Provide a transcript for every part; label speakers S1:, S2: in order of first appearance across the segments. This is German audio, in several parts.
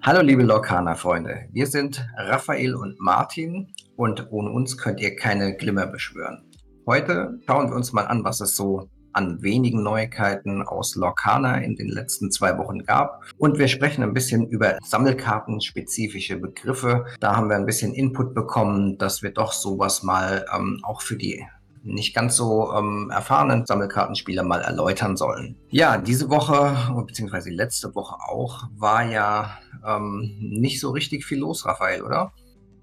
S1: Hallo liebe Lokana-Freunde, wir sind Raphael und Martin und ohne uns könnt ihr keine Glimmer beschwören. Heute schauen wir uns mal an, was es so an wenigen Neuigkeiten aus Lorcana in den letzten zwei Wochen gab. Und wir sprechen ein bisschen über Sammelkarten-spezifische Begriffe. Da haben wir ein bisschen Input bekommen, dass wir doch sowas mal ähm, auch für die nicht ganz so ähm, erfahrenen Sammelkartenspieler mal erläutern sollen. Ja, diese Woche, beziehungsweise letzte Woche auch, war ja ähm, nicht so richtig viel los, Raphael, oder?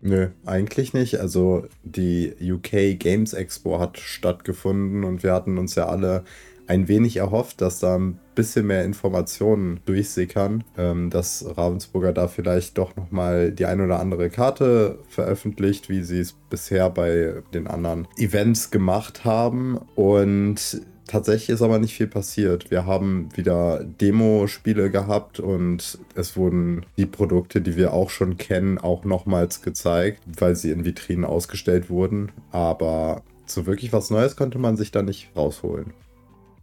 S2: Nö, eigentlich nicht. Also die UK Games Expo hat stattgefunden und wir hatten uns ja alle ein wenig erhofft, dass da ein bisschen mehr Informationen durchsickern, ähm, dass Ravensburger da vielleicht doch nochmal die ein oder andere Karte veröffentlicht, wie sie es bisher bei den anderen Events gemacht haben. Und Tatsächlich ist aber nicht viel passiert. Wir haben wieder Demo-Spiele gehabt und es wurden die Produkte, die wir auch schon kennen, auch nochmals gezeigt, weil sie in Vitrinen ausgestellt wurden. Aber so wirklich was Neues konnte man sich da nicht rausholen.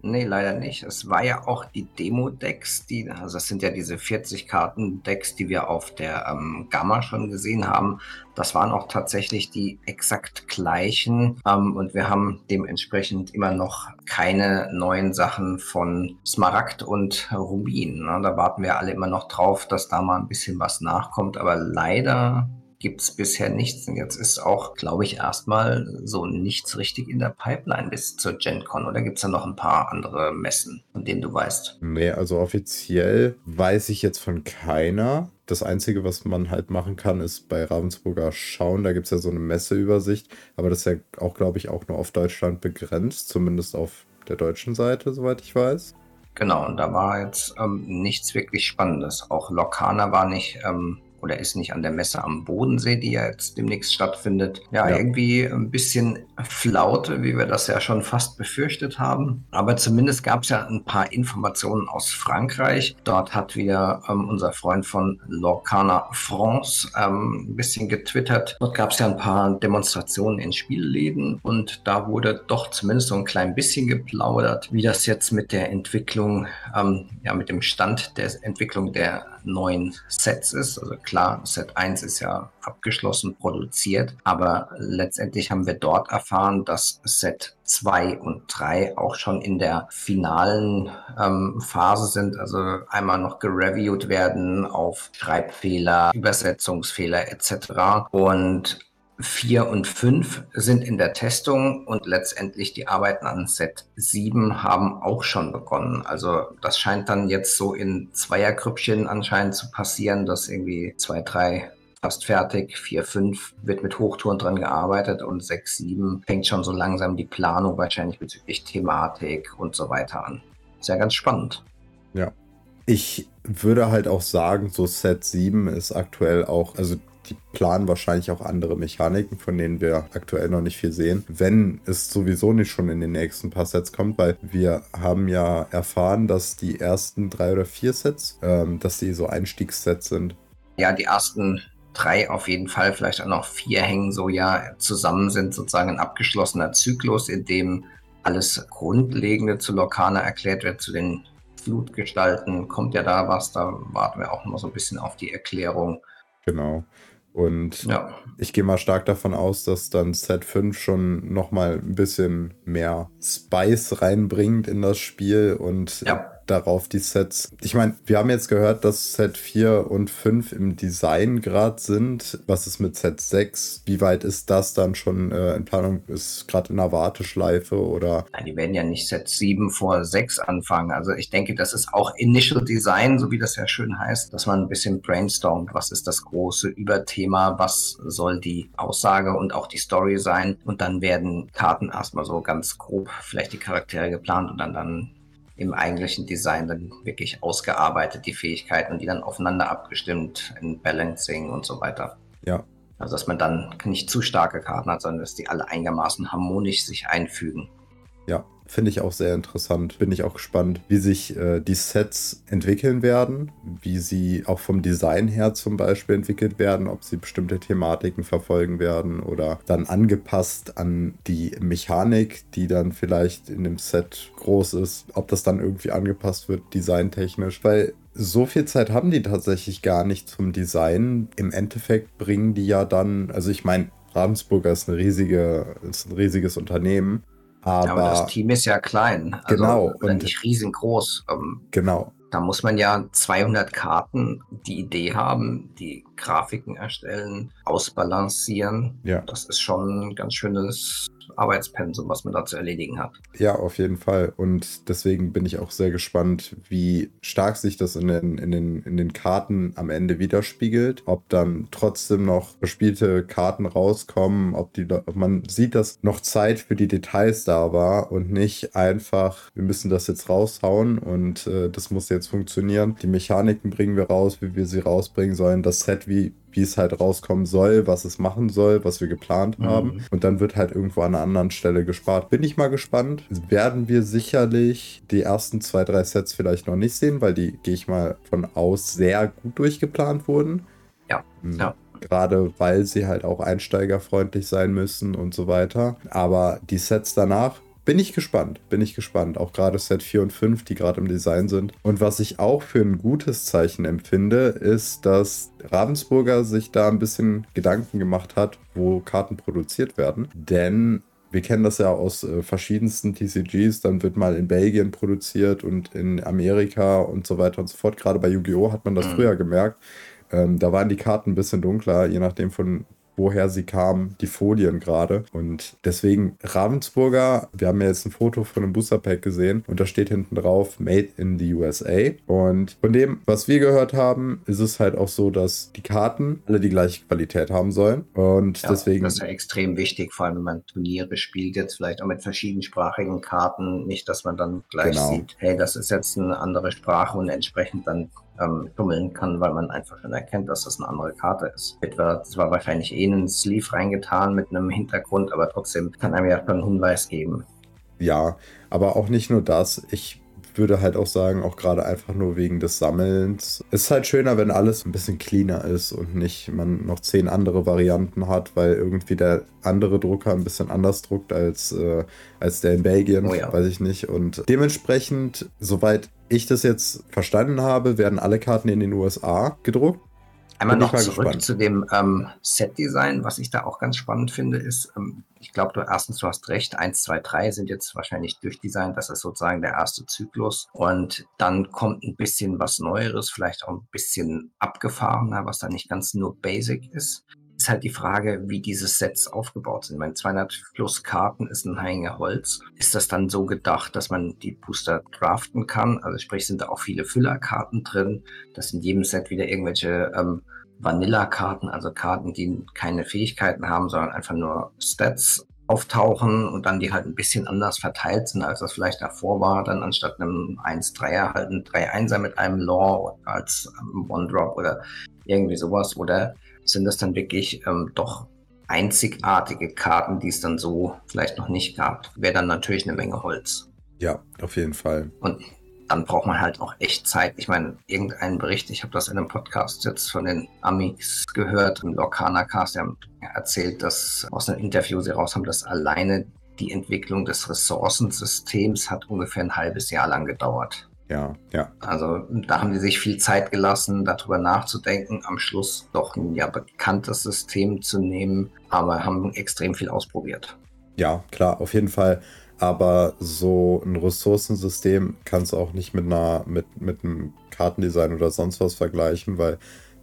S1: Nee, leider nicht. Es war ja auch die Demo-Decks, die, also das sind ja diese 40-Karten-Decks, die wir auf der ähm, Gamma schon gesehen haben. Das waren auch tatsächlich die exakt gleichen. Ähm, und wir haben dementsprechend immer noch keine neuen Sachen von Smaragd und Rubin. Ne? Da warten wir alle immer noch drauf, dass da mal ein bisschen was nachkommt. Aber leider gibt es bisher nichts. Und jetzt ist auch, glaube ich, erstmal so nichts richtig in der Pipeline bis zur GenCon. Oder gibt es da noch ein paar andere Messen, von denen du weißt?
S2: Nee, also offiziell weiß ich jetzt von keiner. Das Einzige, was man halt machen kann, ist bei Ravensburger schauen. Da gibt es ja so eine Messeübersicht. Aber das ist ja auch, glaube ich, auch nur auf Deutschland begrenzt. Zumindest auf der deutschen Seite, soweit ich weiß.
S1: Genau, und da war jetzt ähm, nichts wirklich Spannendes. Auch Lokana war nicht ähm, oder ist nicht an der Messe am Bodensee, die ja jetzt demnächst stattfindet. Ja, ja, irgendwie ein bisschen Flaute, wie wir das ja schon fast befürchtet haben. Aber zumindest gab es ja ein paar Informationen aus Frankreich. Dort hat wieder ähm, unser Freund von Lorcana France ähm, ein bisschen getwittert. Dort gab es ja ein paar Demonstrationen in Spielläden und da wurde doch zumindest so ein klein bisschen geplaudert, wie das jetzt mit der Entwicklung, ähm, ja, mit dem Stand der Entwicklung der neuen Sets ist. Also klar, Set 1 ist ja abgeschlossen produziert, aber letztendlich haben wir dort erfahren, dass Set 2 und 3 auch schon in der finalen ähm, Phase sind, also einmal noch gereviewt werden auf Schreibfehler, Übersetzungsfehler etc. Und 4 und 5 sind in der Testung und letztendlich die Arbeiten an Set 7 haben auch schon begonnen. Also das scheint dann jetzt so in Zweiergrüppchen anscheinend zu passieren, dass irgendwie 2, 3 fast fertig, 4, 5 wird mit Hochtouren dran gearbeitet und 6, 7 fängt schon so langsam die Planung wahrscheinlich bezüglich Thematik und so weiter an. Sehr ganz spannend.
S2: Ja. Ich würde halt auch sagen, so Set 7 ist aktuell auch, also die planen wahrscheinlich auch andere Mechaniken, von denen wir aktuell noch nicht viel sehen, wenn es sowieso nicht schon in den nächsten paar Sets kommt, weil wir haben ja erfahren, dass die ersten drei oder vier Sets, ähm, dass die so Einstiegssets sind.
S1: Ja, die ersten drei auf jeden Fall, vielleicht auch noch vier hängen so ja zusammen, sind sozusagen ein abgeschlossener Zyklus, in dem alles Grundlegende zu Lokana erklärt wird, zu den Flutgestalten kommt ja da was, da warten wir auch noch so ein bisschen auf die Erklärung.
S2: Genau. Und ja. ich gehe mal stark davon aus, dass dann Set 5 schon nochmal ein bisschen mehr Spice reinbringt in das Spiel und ja darauf die Sets. Ich meine, wir haben jetzt gehört, dass Set 4 und 5 im Design gerade sind. Was ist mit Set 6? Wie weit ist das dann schon äh, in Planung? Ist gerade in der Warteschleife oder?
S1: Nein, die werden ja nicht Set 7 vor 6 anfangen. Also ich denke, das ist auch Initial Design, so wie das ja schön heißt, dass man ein bisschen brainstormt. Was ist das große Überthema? Was soll die Aussage und auch die Story sein? Und dann werden Karten erstmal so ganz grob vielleicht die Charaktere geplant und dann, dann im eigentlichen Design dann wirklich ausgearbeitet, die Fähigkeiten und die dann aufeinander abgestimmt in Balancing und so weiter.
S2: Ja.
S1: Also dass man dann nicht zu starke Karten hat, sondern dass die alle einigermaßen harmonisch sich einfügen.
S2: Ja, finde ich auch sehr interessant. Bin ich auch gespannt, wie sich äh, die Sets entwickeln werden, wie sie auch vom Design her zum Beispiel entwickelt werden, ob sie bestimmte Thematiken verfolgen werden oder dann angepasst an die Mechanik, die dann vielleicht in dem Set groß ist, ob das dann irgendwie angepasst wird, designtechnisch, weil so viel Zeit haben die tatsächlich gar nicht zum Design. Im Endeffekt bringen die ja dann, also ich meine, Ravensburger ist, eine riesige, ist ein riesiges Unternehmen. Aber, ja, aber
S1: das Team ist ja klein.
S2: Also genau.
S1: Und nicht riesengroß.
S2: Ähm, genau.
S1: Da muss man ja 200 Karten die Idee haben, die Grafiken erstellen, ausbalancieren. Ja. Das ist schon ein ganz schönes Arbeitspensum, was man da zu erledigen hat.
S2: Ja, auf jeden Fall. Und deswegen bin ich auch sehr gespannt, wie stark sich das in den, in den, in den Karten am Ende widerspiegelt. Ob dann trotzdem noch bespielte Karten rauskommen, ob, die, ob man sieht, dass noch Zeit für die Details da war und nicht einfach, wir müssen das jetzt raushauen und äh, das muss jetzt funktionieren. Die Mechaniken bringen wir raus, wie wir sie rausbringen sollen. Das Set, wie wie es halt rauskommen soll, was es machen soll, was wir geplant mhm. haben. Und dann wird halt irgendwo an einer anderen Stelle gespart. Bin ich mal gespannt. Werden wir sicherlich die ersten zwei, drei Sets vielleicht noch nicht sehen, weil die, gehe ich mal von aus, sehr gut durchgeplant wurden.
S1: Ja, mhm. ja.
S2: Gerade weil sie halt auch einsteigerfreundlich sein müssen und so weiter. Aber die Sets danach bin ich gespannt, bin ich gespannt. Auch gerade Set 4 und 5, die gerade im Design sind. Und was ich auch für ein gutes Zeichen empfinde, ist, dass Ravensburger sich da ein bisschen Gedanken gemacht hat, wo Karten produziert werden. Denn wir kennen das ja aus äh, verschiedensten TCGs. Dann wird mal in Belgien produziert und in Amerika und so weiter und so fort. Gerade bei Yu-Gi-Oh! hat man das mhm. früher gemerkt. Ähm, da waren die Karten ein bisschen dunkler, je nachdem von woher sie kamen, die Folien gerade. Und deswegen Ravensburger, wir haben ja jetzt ein Foto von einem Booster Pack gesehen und da steht hinten drauf Made in the USA. Und von dem, was wir gehört haben, ist es halt auch so, dass die Karten alle die gleiche Qualität haben sollen. Und ja, deswegen.
S1: Das ist ja extrem wichtig, vor allem wenn man Turniere spielt, jetzt vielleicht auch mit verschiedensprachigen Karten. Nicht, dass man dann gleich genau. sieht, hey, das ist jetzt eine andere Sprache und entsprechend dann ähm, tummeln kann, weil man einfach schon erkennt, dass das eine andere Karte ist. Wird zwar wahrscheinlich eh einen Sleeve reingetan mit einem Hintergrund, aber trotzdem kann einem ja schon einen Hinweis geben.
S2: Ja, aber auch nicht nur das. Ich würde halt auch sagen, auch gerade einfach nur wegen des Sammelns. Es ist halt schöner, wenn alles ein bisschen cleaner ist und nicht man noch zehn andere Varianten hat, weil irgendwie der andere Drucker ein bisschen anders druckt als, äh, als der in Belgien, oh ja. weiß ich nicht. Und dementsprechend, soweit ich das jetzt verstanden habe, werden alle Karten in den USA gedruckt.
S1: Einmal noch zurück gespannt. zu dem ähm, Set-Design. Was ich da auch ganz spannend finde, ist, ähm, ich glaube, du erstens, du hast recht, 1, 2, 3 sind jetzt wahrscheinlich durchdesignt. Das ist sozusagen der erste Zyklus. Und dann kommt ein bisschen was Neueres, vielleicht auch ein bisschen abgefahrener, was dann nicht ganz nur Basic ist. Halt die Frage, wie diese Sets aufgebaut sind. Meine 200 plus Karten ist ein Hänge Holz. Ist das dann so gedacht, dass man die Booster draften kann? Also sprich, sind da auch viele Füllerkarten drin, dass in jedem Set wieder irgendwelche ähm, Vanilla-Karten, also Karten, die keine Fähigkeiten haben, sondern einfach nur Stats auftauchen und dann die halt ein bisschen anders verteilt sind, als das vielleicht davor war. Dann anstatt einem 1-3er halt ein 3-1er mit einem Law als One-Drop oder irgendwie sowas. Oder sind das dann wirklich ähm, doch einzigartige Karten, die es dann so vielleicht noch nicht gab? Wäre dann natürlich eine Menge Holz.
S2: Ja, auf jeden Fall.
S1: Und dann braucht man halt auch echt Zeit. Ich meine, irgendeinen Bericht, ich habe das in einem Podcast jetzt von den Amics gehört, im Lorcaner Cast, die haben erzählt, dass aus einem Interview sie raus haben, dass alleine die Entwicklung des Ressourcensystems hat ungefähr ein halbes Jahr lang gedauert.
S2: Ja, ja.
S1: Also da haben die sich viel Zeit gelassen, darüber nachzudenken, am Schluss doch ein ja bekanntes System zu nehmen, aber haben extrem viel ausprobiert.
S2: Ja, klar, auf jeden Fall. Aber so ein Ressourcensystem kannst du auch nicht mit einer, mit, mit einem Kartendesign oder sonst was vergleichen, weil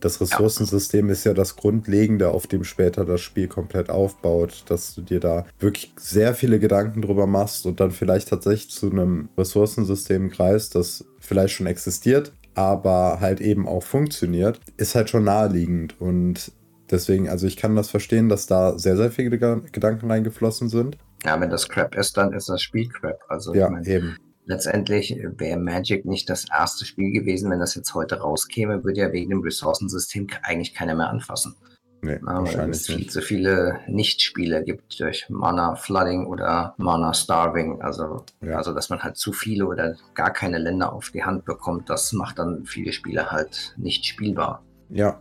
S2: das Ressourcensystem ja. ist ja das Grundlegende, auf dem später das Spiel komplett aufbaut, dass du dir da wirklich sehr viele Gedanken drüber machst und dann vielleicht tatsächlich zu einem Ressourcensystem greifst, das vielleicht schon existiert, aber halt eben auch funktioniert, ist halt schon naheliegend und deswegen, also ich kann das verstehen, dass da sehr, sehr viele Gedanken reingeflossen sind.
S1: Ja, wenn das Crap ist, dann ist das Spiel Crap. Also
S2: ja, ich mein, eben.
S1: Letztendlich wäre Magic nicht das erste Spiel gewesen, wenn das jetzt heute rauskäme, würde ja wegen dem Ressourcensystem eigentlich keiner mehr anfassen.
S2: Nee,
S1: Na, weil es viel zu viele Nichtspiele gibt durch Mana Flooding oder Mana Starving. Also,
S2: Ja.
S1: also, dass man halt zu viele oder gar keine Länder auf die Hand bekommt, das macht dann viele Spiele halt nicht spielbar.
S2: Ja,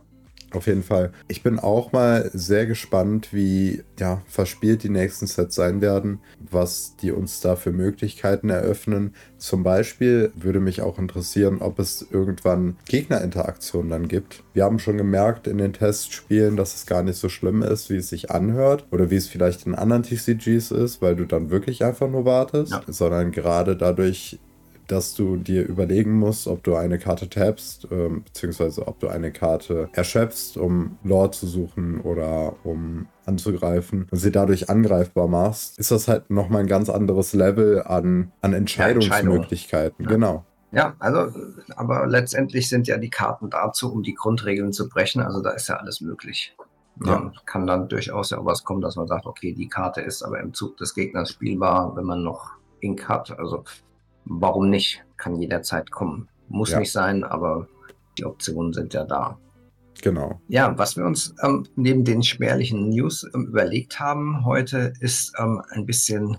S2: auf jeden Fall. Ich bin auch mal sehr gespannt, wie ja, verspielt die nächsten Sets sein werden, was die uns da für Möglichkeiten eröffnen. Zum Beispiel würde mich auch interessieren, ob es irgendwann Gegnerinteraktionen dann gibt. Wir haben schon gemerkt in den Testspielen, dass es gar nicht so schlimm ist, wie es sich anhört oder wie es vielleicht in anderen TCGs ist, weil du dann wirklich einfach nur wartest,
S1: Ja.
S2: sondern gerade dadurch dass du dir überlegen musst, ob du eine Karte tappst, ähm, beziehungsweise ob du eine Karte erschöpfst, um Lore zu suchen oder um anzugreifen und sie dadurch angreifbar machst, ist das halt nochmal ein ganz anderes Level an, an Entscheidungsmöglichkeiten.
S1: Ja.
S2: Genau.
S1: Ja, also, aber letztendlich sind ja die Karten dazu, um die Grundregeln zu brechen. Also da ist ja alles möglich.
S2: Ja.
S1: Man kann dann durchaus ja auch was kommen, dass man sagt, okay, die Karte ist aber im Zug des Gegners spielbar, wenn man noch Ink hat. Also warum nicht? Kann jederzeit kommen. Muss
S2: Ja.
S1: nicht sein, aber die Optionen sind ja da.
S2: Genau.
S1: Ja, was wir uns ähm, neben den spärlichen News ähm, überlegt haben heute, ist ähm, ein bisschen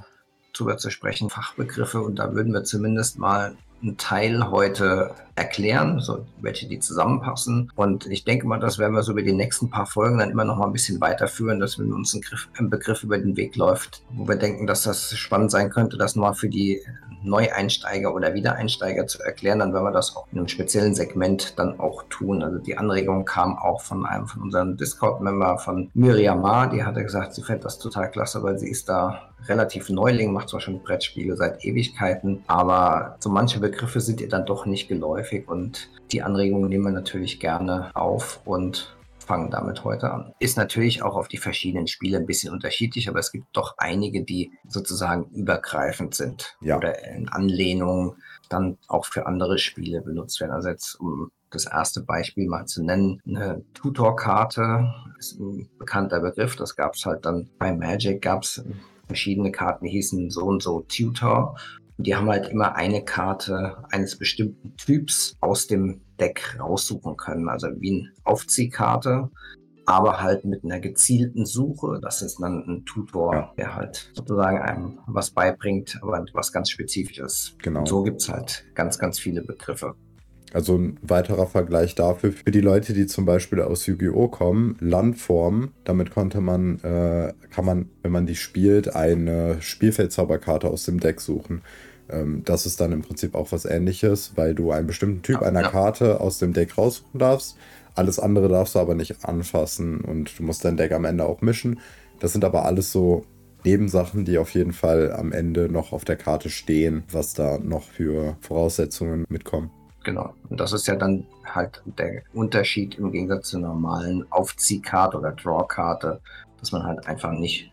S1: drüber zu sprechen, Fachbegriffe. Und da würden wir zumindest mal einen Teil heute erklären, so welche die zusammenpassen. Und ich denke mal, das werden wir so über die nächsten paar Folgen dann immer noch mal ein bisschen weiterführen, dass wenn uns ein, Griff, ein Begriff über den Weg läuft, wo wir denken, dass das spannend sein könnte, das mal für die Neueinsteiger oder Wiedereinsteiger zu erklären, dann werden wir das auch in einem speziellen Segment dann auch tun. Also die Anregung kam auch von einem von unseren Discord-Member von Miriam Ma, die hatte gesagt, sie fände das total klasse, weil sie ist da relativ Neuling, macht zwar schon Brettspiele seit Ewigkeiten, aber so manche Begriffe sind ihr dann doch nicht geläufig und die Anregungen nehmen wir natürlich gerne auf und fangen damit heute an. Ist natürlich auch auf die verschiedenen Spiele ein bisschen unterschiedlich, aber es gibt doch einige, die sozusagen übergreifend sind
S2: Ja.
S1: oder in Anlehnung dann auch für andere Spiele benutzt werden. Also jetzt um das erste Beispiel mal zu nennen, eine Tutor-Karte ist ein bekannter Begriff. Das gab es halt dann bei Magic, gab es verschiedene Karten, die hießen so und so Tutor. Und die haben halt immer eine Karte eines bestimmten Typs aus dem Deck raussuchen können. Also wie eine Aufziehkarte, aber halt mit einer gezielten Suche. Das ist dann ein Tutor,
S2: Ja.
S1: der halt sozusagen einem was beibringt, aber was ganz Spezifisches.
S2: Genau.
S1: Und so gibt es halt ganz, ganz viele Begriffe.
S2: Also ein weiterer Vergleich dafür für die Leute, die zum Beispiel aus Yu-Gi-Oh! kommen, Landform, damit konnte man, äh, kann man, wenn man die spielt, eine Spielfeldzauberkarte aus dem Deck suchen. Ähm, das ist dann im Prinzip auch was ähnliches, weil du einen bestimmten Typ
S1: Ja,
S2: einer
S1: ja.
S2: Karte aus dem Deck raussuchen darfst. Alles andere darfst du aber nicht anfassen und du musst dein Deck am Ende auch mischen. Das sind aber alles so Nebensachen, die auf jeden Fall am Ende noch auf der Karte stehen, was da noch für Voraussetzungen mitkommen.
S1: Genau. Und das ist ja dann halt der Unterschied im Gegensatz zur normalen Aufziehkarte oder Drawkarte, dass man halt einfach nicht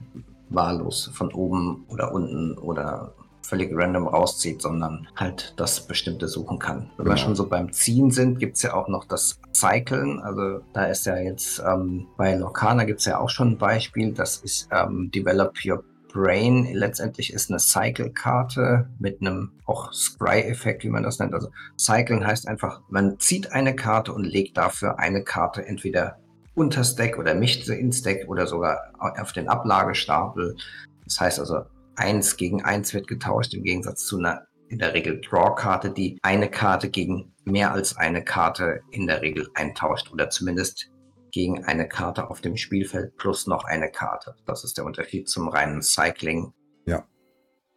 S1: wahllos von oben oder unten oder völlig random rauszieht, sondern halt das Bestimmte suchen kann. Wenn wir
S2: Genau.
S1: schon so beim Ziehen sind, gibt es ja auch noch das Cyclen. Also da ist ja jetzt ähm, bei Locana gibt es ja auch schon ein Beispiel, das ist ähm, Develop Your Brain letztendlich ist eine Cycle-Karte mit einem auch Scry-Effekt, wie man das nennt. Also Cyclen heißt einfach, man zieht eine Karte und legt dafür eine Karte entweder unter Stack oder mischt sie ins Deck oder sogar auf den Ablagestapel. Das heißt also, eins gegen eins wird getauscht im Gegensatz zu einer in der Regel Draw-Karte, die eine Karte gegen mehr als eine Karte in der Regel eintauscht oder zumindest gegen eine Karte auf dem Spielfeld plus noch eine Karte. Das ist der Unterschied zum reinen Cycling.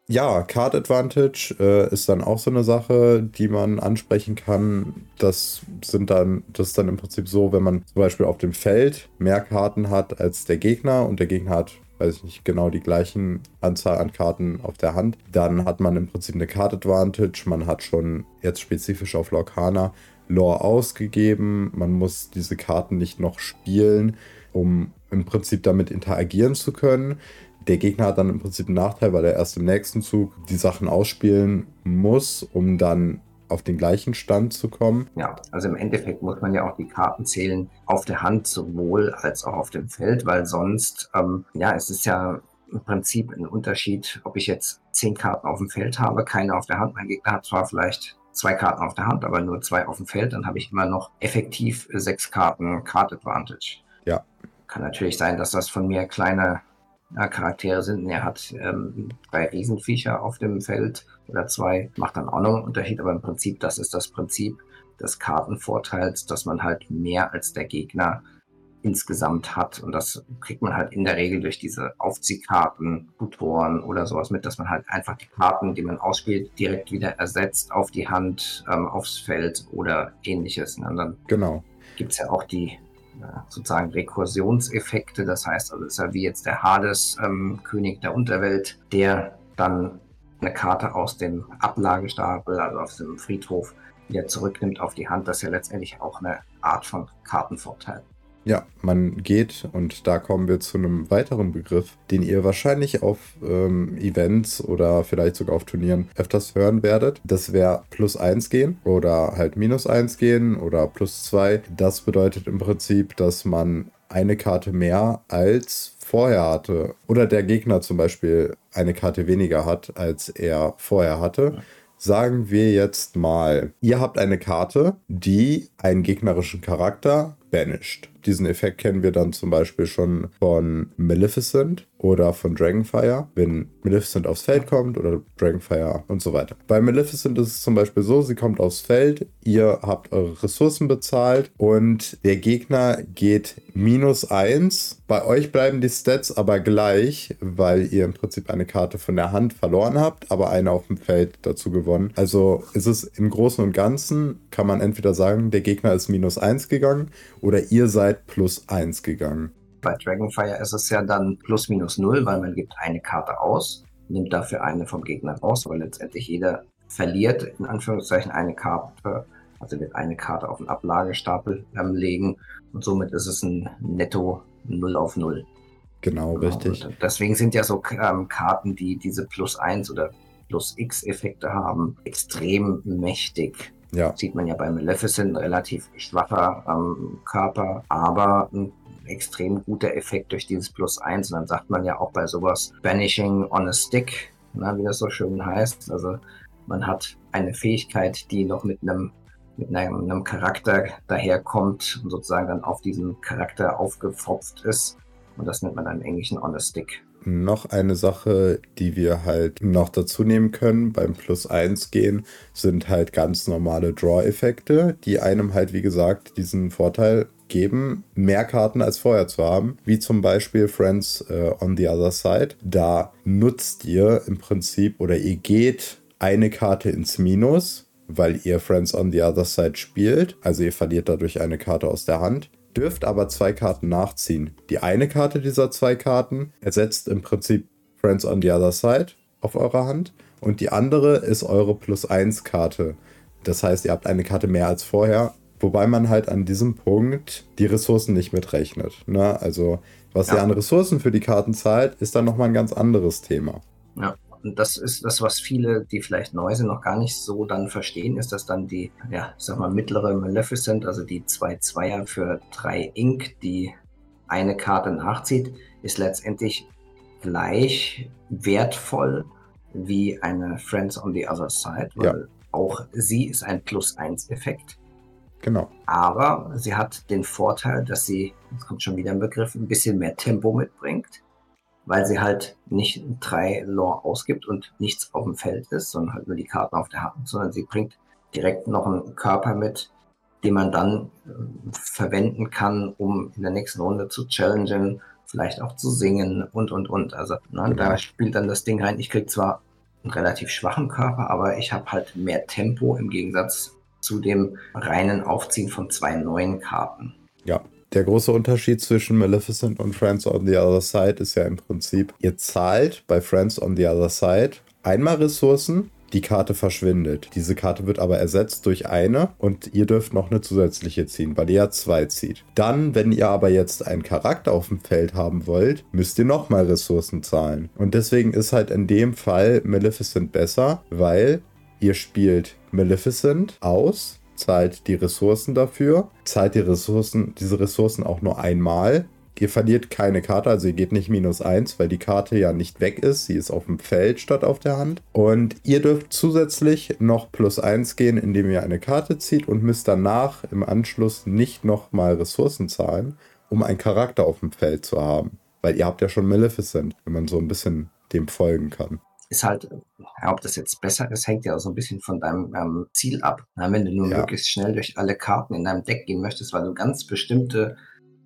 S2: Ja, Card Advantage äh, ist dann auch so eine Sache, die man ansprechen kann. Das sind dann, das ist dann im Prinzip so, wenn man zum Beispiel auf dem Feld mehr Karten hat als der Gegner und der Gegner hat, weiß ich nicht, genau die gleichen Anzahl an Karten auf der Hand, dann hat man im Prinzip eine Card Advantage. Man hat schon jetzt spezifisch auf Lorcana Lore ausgegeben. Man muss diese Karten nicht noch spielen, um im Prinzip damit interagieren zu können. Der Gegner hat dann im Prinzip einen Nachteil, weil er erst im nächsten Zug die Sachen ausspielen muss, um dann auf den gleichen Stand zu kommen.
S1: Ja, also im Endeffekt muss man ja auch die Karten zählen auf der Hand sowohl als auch auf dem Feld, weil sonst, ähm, ja, es ist ja im Prinzip ein Unterschied, ob ich jetzt zehn Karten auf dem Feld habe, keine auf der Hand. Mein Gegner hat zwar vielleicht zwei Karten auf der Hand, aber nur zwei auf dem Feld, dann habe ich immer noch effektiv sechs Karten Card Advantage. Kann natürlich sein, dass das von mir kleine ja, Charaktere sind. Er hat ähm, drei Riesenviecher auf dem Feld oder zwei, macht dann auch noch einen Unterschied, aber im Prinzip, das ist das Prinzip des Kartenvorteils, dass man halt mehr als der Gegner insgesamt hat. Und das kriegt man halt in der Regel durch diese Aufziehkarten, Tutoren oder sowas mit, dass man halt einfach die Karten, die man ausspielt, direkt wieder ersetzt auf die Hand, ähm, aufs Feld oder ähnliches. Und dann
S2: genau.
S1: gibt es ja auch die sozusagen Rekursionseffekte. Das heißt, also ist ja wie jetzt der Hades, ähm, König der Unterwelt, der dann eine Karte aus dem Ablagestapel, also aus dem Friedhof, wieder zurücknimmt auf die Hand. Das ist ja letztendlich auch eine Art von Kartenvorteil.
S2: Ja, man geht, und da kommen wir zu einem weiteren Begriff, den ihr wahrscheinlich auf ähm, Events oder vielleicht sogar auf Turnieren öfters hören werdet. Das wäre plus 1 gehen oder halt minus 1 gehen oder plus 2. Das bedeutet im Prinzip, dass man eine Karte mehr als vorher hatte. Oder der Gegner zum Beispiel eine Karte weniger hat, als er vorher hatte. Sagen wir jetzt mal, ihr habt eine Karte, die einen gegnerischen Charakter banished. Diesen Effekt kennen wir dann zum Beispiel schon von Maleficent oder von Dragonfire, wenn Maleficent aufs Feld kommt oder Dragonfire und so weiter. Bei Maleficent ist es zum Beispiel so, sie kommt aufs Feld, ihr habt eure Ressourcen bezahlt und der Gegner geht minus 1. Bei euch bleiben die Stats aber gleich, weil ihr im Prinzip eine Karte von der Hand verloren habt, aber eine auf dem Feld dazu gewonnen. Also ist es im Großen und Ganzen, kann man entweder sagen, der Gegner ist minus 1 gegangen oder ihr seid plus 1 gegangen.
S1: Bei Dragonfire ist es ja dann plus minus 0, weil man gibt eine Karte aus, nimmt dafür eine vom Gegner raus, aber letztendlich jeder verliert in Anführungszeichen eine Karte, also wird eine Karte auf den Ablagestapel ähm, legen und somit ist es ein Netto 0 auf 0.
S2: Genau, genau richtig.
S1: Und deswegen sind ja so ähm, Karten, die diese plus 1 oder plus X Effekte haben, extrem mächtig. Ja. Sieht man ja bei Maleficent, relativ schwacher ähm, Körper, aber ein extrem guter Effekt durch dieses Plus 1. Und dann sagt man ja auch bei sowas Banishing on a Stick, na, wie das so schön heißt. Also man hat eine Fähigkeit, die noch mit einem mit einem, einem Charakter daherkommt und sozusagen dann auf diesen Charakter aufgepfropft ist. Und das nennt man dann im Englischen on a Stick.
S2: Noch eine Sache, die wir halt noch dazu nehmen können beim Plus 1 gehen, sind halt ganz normale Draw-Effekte, die einem halt, wie gesagt, diesen Vorteil geben, mehr Karten als vorher zu haben, wie zum Beispiel Friends äh, on the Other Side. Da nutzt ihr im Prinzip oder ihr geht eine Karte ins Minus, weil ihr Friends on the Other Side spielt. Also ihr verliert dadurch eine Karte aus der Hand dürft aber zwei Karten nachziehen. Die eine Karte dieser zwei Karten ersetzt im Prinzip Friends on the Other Side auf eurer Hand und die andere ist eure Plus 1 Karte. Das heißt, ihr habt eine Karte mehr als vorher, wobei man halt an diesem Punkt die Ressourcen nicht mitrechnet. Ne? Also, was ja. ihr an Ressourcen für die Karten zahlt, ist dann nochmal ein ganz anderes Thema.
S1: Ja. Und das ist das, was viele, die vielleicht neu sind, noch gar nicht so dann verstehen, ist, dass dann die, ja, sag mal, mittlere Maleficent, also die zwei Zweier für drei Ink, die eine Karte nachzieht, ist letztendlich gleich wertvoll wie eine Friends on the Other Side, weil ja. auch sie ist ein Plus-1-Effekt.
S2: Genau.
S1: Aber sie hat den Vorteil, dass sie, jetzt kommt schon wieder ein Begriff, ein bisschen mehr Tempo mitbringt weil sie halt nicht drei Lore ausgibt und nichts auf dem Feld ist, sondern halt nur die Karten auf der Hand, sondern sie bringt direkt noch einen Körper mit, den man dann äh, verwenden kann, um in der nächsten Runde zu challengen, vielleicht auch zu singen und und und. Also ne, da genau. spielt dann das Ding rein. Ich krieg zwar einen relativ schwachen Körper, aber ich habe halt mehr Tempo im Gegensatz zu dem reinen Aufziehen von zwei neuen Karten.
S2: Ja, der große Unterschied zwischen Maleficent und Friends on the Other Side ist ja im Prinzip, ihr zahlt bei Friends on the Other Side einmal Ressourcen, die Karte verschwindet. Diese Karte wird aber ersetzt durch eine und ihr dürft noch eine zusätzliche ziehen, weil ihr ja zwei zieht. Dann, wenn ihr aber jetzt einen Charakter auf dem Feld haben wollt, müsst ihr nochmal Ressourcen zahlen. Und deswegen ist halt in dem Fall Maleficent besser, weil ihr spielt Maleficent aus, zahlt die Ressourcen dafür, zahlt die Ressourcen, diese Ressourcen auch nur einmal. Ihr verliert keine Karte, also ihr geht nicht minus eins, weil die Karte ja nicht weg ist. Sie ist auf dem Feld statt auf der Hand. Und ihr dürft zusätzlich noch plus eins gehen, indem ihr eine Karte zieht und müsst danach im Anschluss nicht nochmal Ressourcen zahlen. um einen Charakter auf dem Feld zu haben. Weil ihr habt ja schon Maleficent, wenn man so ein bisschen dem folgen kann
S1: ist halt, ob das jetzt besser ist, hängt ja auch so ein bisschen von deinem ähm, Ziel ab. Na, wenn du nur ja. möglichst schnell durch alle Karten in deinem Deck gehen möchtest, weil du ganz bestimmte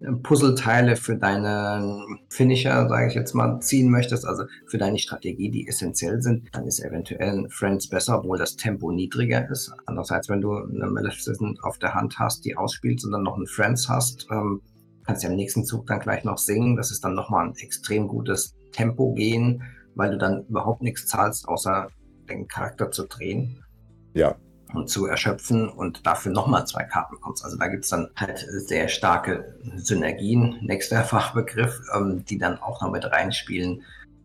S1: ähm, Puzzleteile für deinen Finisher, sage ich jetzt mal, ziehen möchtest, also für deine Strategie, die essentiell sind, dann ist eventuell ein Friends besser, obwohl das Tempo niedriger ist. Andererseits, wenn du eine Maleficent auf der Hand hast, die ausspielt und dann noch einen Friends hast, ähm, kannst du ja im nächsten Zug dann gleich noch singen. Das ist dann nochmal ein extrem gutes Tempo gehen, weil du dann überhaupt nichts zahlst, außer den Charakter zu drehen.
S2: Ja,
S1: und zu erschöpfen und dafür nochmal zwei Karten bekommst. Also da gibt es dann halt sehr starke Synergien, nächster Fachbegriff, ähm, die dann auch noch mit reinspielen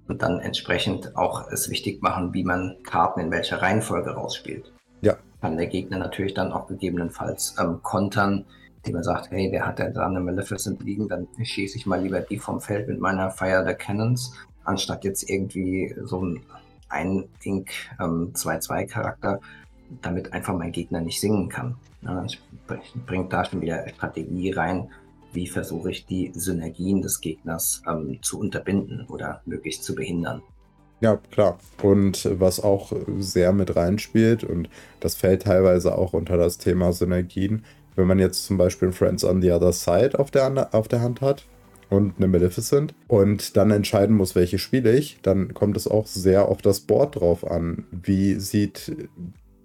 S1: und dann entsprechend auch es wichtig machen, wie man Karten in welcher Reihenfolge rausspielt.
S2: Ja.
S1: Kann der Gegner natürlich dann auch gegebenenfalls ähm, kontern, indem man sagt, hey, der hat ja da eine Maleficent liegen, dann schieße ich mal lieber die vom Feld mit meiner Fire the Cannons, anstatt jetzt irgendwie so ein ein Ink 2-2 ähm, Charakter damit einfach mein Gegner nicht singen kann. Es bringt da schon wieder Strategie rein, wie versuche ich die Synergien des Gegners ähm, zu unterbinden oder möglichst zu behindern.
S2: Ja, klar. Und was auch sehr mit reinspielt, und das fällt teilweise auch unter das Thema Synergien, wenn man jetzt zum Beispiel Friends on the Other Side auf der, auf der Hand hat und eine Maleficent und dann entscheiden muss, welche spiele ich, dann kommt es auch sehr auf das Board drauf an. Wie sieht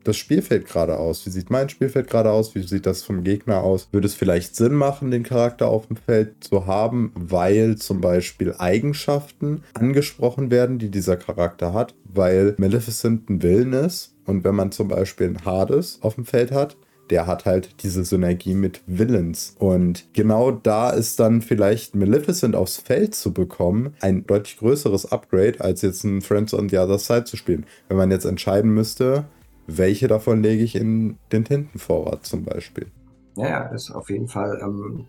S2: das Spielfeld gerade aus? Wie sieht mein Spielfeld gerade aus? Wie sieht das vom Gegner aus? Würde es vielleicht Sinn machen, den Charakter auf dem Feld zu haben, weil zum Beispiel Eigenschaften angesprochen werden, die dieser Charakter hat, weil Maleficent ein Willen ist und wenn man zum Beispiel einen Hades auf dem Feld hat, der hat halt diese Synergie mit Villains. Und genau da ist dann vielleicht Maleficent aufs Feld zu bekommen, ein deutlich größeres Upgrade, als jetzt ein Friends on the Other Side zu spielen. Wenn man jetzt entscheiden müsste, welche davon lege ich in den Tintenvorrat zum Beispiel?
S1: Ja, ja, ist auf jeden Fall ähm,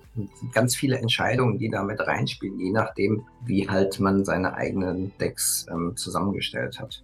S1: ganz viele Entscheidungen, die da mit reinspielen, je nachdem, wie halt man seine eigenen Decks ähm, zusammengestellt hat.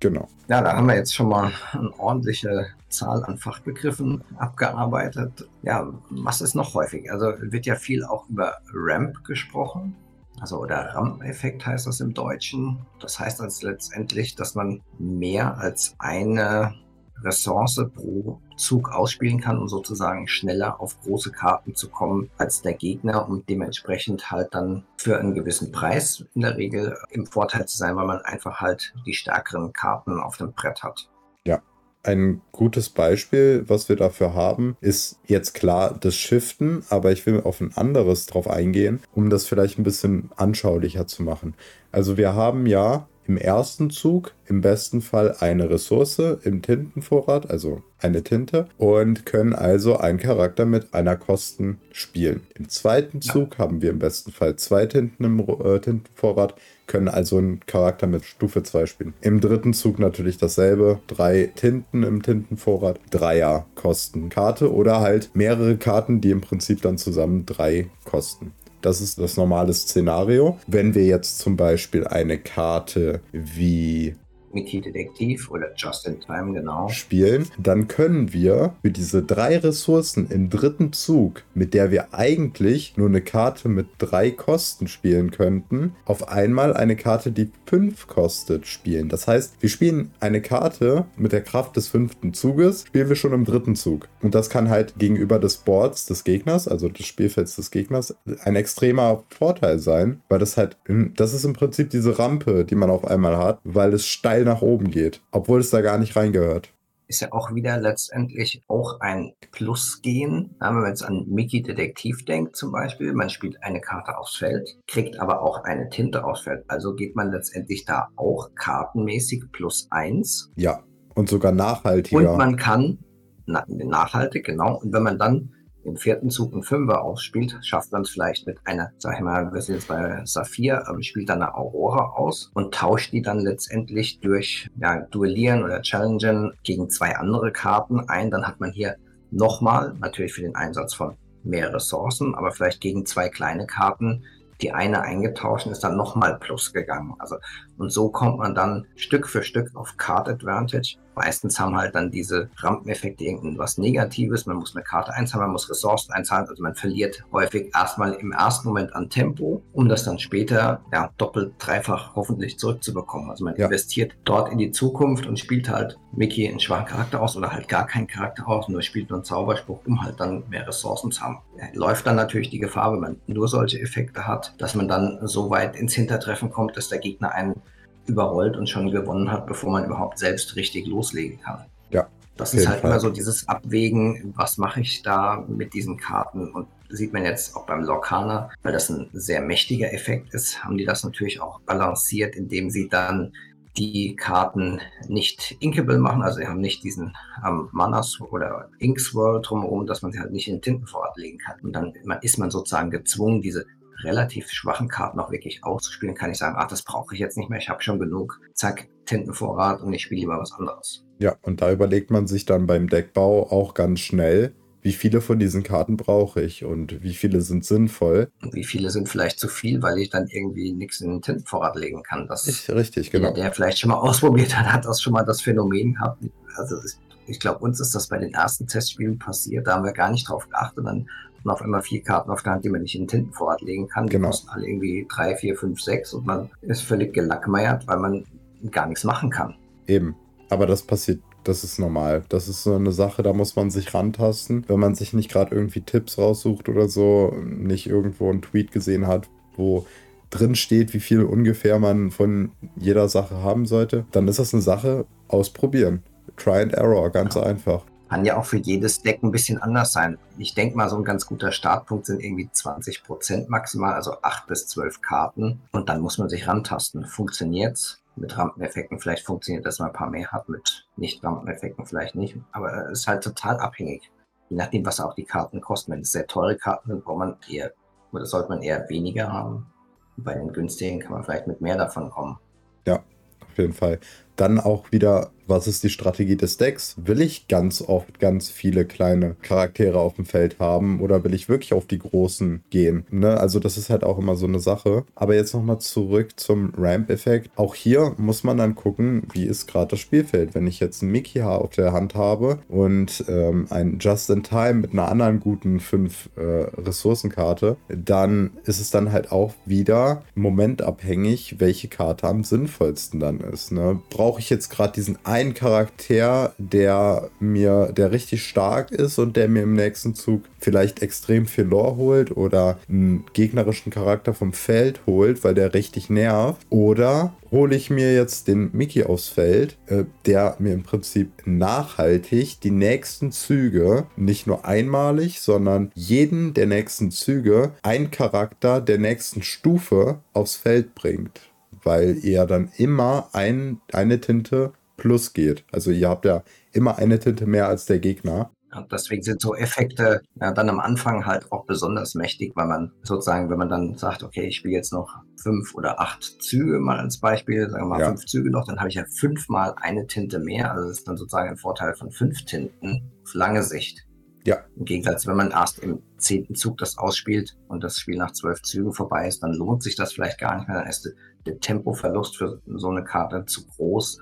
S2: Genau.
S1: Ja, da haben wir jetzt schon mal eine ordentliche Zahl an Fachbegriffen abgearbeitet. Ja, was ist noch häufig? Also wird ja viel auch über Ramp gesprochen. Also oder RAM-Effekt heißt das im Deutschen. Das heißt also letztendlich, dass man mehr als eine Ressource pro Zug ausspielen kann, um sozusagen schneller auf große Karten zu kommen als der Gegner und dementsprechend halt dann für einen gewissen Preis in der Regel im Vorteil zu sein, weil man einfach halt die stärkeren Karten auf dem Brett hat.
S2: Ja, ein gutes Beispiel, was wir dafür haben, ist jetzt klar das Shiften, aber ich will auf ein anderes drauf eingehen, um das vielleicht ein bisschen anschaulicher zu machen. Also wir haben ja im ersten Zug im besten Fall eine Ressource im Tintenvorrat, also eine Tinte, und können also einen Charakter mit einer Kosten spielen. Im zweiten Zug ja. haben wir im besten Fall zwei Tinten im äh, Tintenvorrat, können also einen Charakter mit Stufe 2 spielen. Im dritten Zug natürlich dasselbe, drei Tinten im Tintenvorrat, Dreier kosten Karte oder halt mehrere Karten, die im Prinzip dann zusammen drei kosten. Das ist das normale Szenario. Wenn wir jetzt zum Beispiel eine Karte wie
S1: Detektiv oder Just in Time, genau.
S2: Spielen, dann können wir für diese drei Ressourcen im dritten Zug, mit der wir eigentlich nur eine Karte mit drei Kosten spielen könnten, auf einmal eine Karte, die fünf kostet, spielen. Das heißt, wir spielen eine Karte mit der Kraft des fünften Zuges, spielen wir schon im dritten Zug. Und das kann halt gegenüber des Boards des Gegners, also des Spielfelds des Gegners, ein extremer Vorteil sein, weil das halt, das ist im Prinzip diese Rampe, die man auf einmal hat, weil es steil steil nach oben geht, obwohl es da gar nicht reingehört.
S1: Ist ja auch wieder letztendlich auch ein Plusgehen. Wenn man jetzt an Mickey Detektiv denkt zum Beispiel, man spielt eine Karte aufs Feld, kriegt aber auch eine Tinte aufs Feld. Also geht man letztendlich da auch kartenmäßig plus eins.
S2: Ja, und sogar nachhaltiger.
S1: Und man kann, na, nachhaltig, genau. Und wenn man dann im vierten Zug einen Fünfer ausspielt, schafft man es vielleicht mit einer, sag ich mal, wir sind jetzt bei Saphir, ähm, spielt dann eine Aurora aus und tauscht die dann letztendlich durch ja, Duellieren oder Challengen gegen zwei andere Karten ein. Dann hat man hier nochmal, natürlich für den Einsatz von mehr Ressourcen, aber vielleicht gegen zwei kleine Karten die eine eingetauscht ist dann nochmal plus gegangen. Also, und so kommt man dann Stück für Stück auf Card Advantage Meistens haben halt dann diese Rampeneffekte irgendwas Negatives. Man muss eine Karte einzahlen, man muss Ressourcen einzahlen. Also man verliert häufig erstmal im ersten Moment an Tempo, um das dann später ja, doppelt, dreifach hoffentlich zurückzubekommen. Also man ja. investiert dort in die Zukunft und spielt halt Mickey einen schwachen Charakter aus oder halt gar keinen Charakter aus, nur spielt nur einen Zauberspruch, um halt dann mehr Ressourcen zu haben. Ja, läuft dann natürlich die Gefahr, wenn man nur solche Effekte hat, dass man dann so weit ins Hintertreffen kommt, dass der Gegner einen überrollt und schon gewonnen hat, bevor man überhaupt selbst richtig loslegen kann.
S2: Ja.
S1: Das ist halt Fall. immer so dieses Abwägen, was mache ich da mit diesen Karten und sieht man jetzt auch beim Lorcaner, weil das ein sehr mächtiger Effekt ist, haben die das natürlich auch balanciert, indem sie dann die Karten nicht inkable machen, also sie haben nicht diesen ähm, Manas oder Inkswirl drumherum, dass man sie halt nicht in den Tintenvorrat legen kann. Und dann ist man sozusagen gezwungen, diese relativ schwachen Karten auch wirklich auszuspielen, kann ich sagen, ach, das brauche ich jetzt nicht mehr, ich habe schon genug, zack, Tintenvorrat und ich spiele lieber was anderes.
S2: Ja, und da überlegt man sich dann beim Deckbau auch ganz schnell, wie viele von diesen Karten brauche ich und wie viele sind sinnvoll.
S1: Und wie viele sind vielleicht zu viel, weil ich dann irgendwie nichts in den Tintenvorrat legen kann. Das
S2: ich, richtig, genau.
S1: Der, der vielleicht schon mal ausprobiert hat, hat das schon mal das Phänomen gehabt. Also ich glaube, uns ist das bei den ersten Testspielen passiert, da haben wir gar nicht drauf geachtet. Dann und auf einmal vier Karten auf der Hand, die man nicht in den Tintenvorrat legen kann. Die genau. kosten alle irgendwie drei, vier, fünf, sechs und man ist völlig gelackmeiert, weil man gar nichts machen kann.
S2: Eben. Aber das passiert, das ist normal. Das ist so eine Sache, da muss man sich rantasten. Wenn man sich nicht gerade irgendwie Tipps raussucht oder so, nicht irgendwo einen Tweet gesehen hat, wo drin steht, wie viel ungefähr man von jeder Sache haben sollte, dann ist das eine Sache, ausprobieren. Try and Error, ganz ja. einfach
S1: kann ja auch für jedes Deck ein bisschen anders sein. Ich denke mal, so ein ganz guter Startpunkt sind irgendwie 20 Prozent maximal, also 8 bis 12 Karten. Und dann muss man sich rantasten. Funktioniert's? Mit Rampeneffekten vielleicht funktioniert, dass man ein paar mehr hat, mit Nicht-Rampeneffekten vielleicht nicht. Aber es ist halt total abhängig. Je nachdem, was auch die Karten kosten. Wenn es sehr teure Karten sind, braucht man eher, oder sollte man eher weniger haben. Bei den günstigen kann man vielleicht mit mehr davon kommen.
S2: Ja, auf jeden Fall. Dann auch wieder was ist die Strategie des Decks? Will ich ganz oft ganz viele kleine Charaktere auf dem Feld haben oder will ich wirklich auf die großen gehen? Ne? Also das ist halt auch immer so eine Sache. Aber jetzt nochmal zurück zum Ramp-Effekt. Auch hier muss man dann gucken, wie ist gerade das Spielfeld. Wenn ich jetzt ein Mickey auf der Hand habe und ähm, ein Just-in-Time mit einer anderen guten 5 äh, Ressourcenkarte, dann ist es dann halt auch wieder momentabhängig, welche Karte am sinnvollsten dann ist. Ne? Brauche ich jetzt gerade diesen einen einen Charakter, der mir, der richtig stark ist und der mir im nächsten Zug vielleicht extrem viel Lore holt oder einen gegnerischen Charakter vom Feld holt, weil der richtig nervt. Oder hole ich mir jetzt den Mickey aufs Feld, äh, der mir im Prinzip nachhaltig die nächsten Züge, nicht nur einmalig, sondern jeden der nächsten Züge, ein Charakter der nächsten Stufe aufs Feld bringt weil er dann immer ein, eine Tinte plus geht. Also ihr habt ja immer eine Tinte mehr als der Gegner.
S1: Und deswegen sind so Effekte ja, dann am Anfang halt auch besonders mächtig, weil man sozusagen, wenn man dann sagt, okay, ich spiele jetzt noch fünf oder acht Züge mal als Beispiel, sagen wir mal ja. fünf Züge noch, dann habe ich ja fünfmal eine Tinte mehr. Also das ist dann sozusagen ein Vorteil von fünf Tinten auf lange Sicht.
S2: Ja.
S1: Im Gegensatz, wenn man erst im zehnten Zug das ausspielt und das Spiel nach zwölf Zügen vorbei ist, dann lohnt sich das vielleicht gar nicht mehr. Dann ist der Tempoverlust für so eine Karte zu groß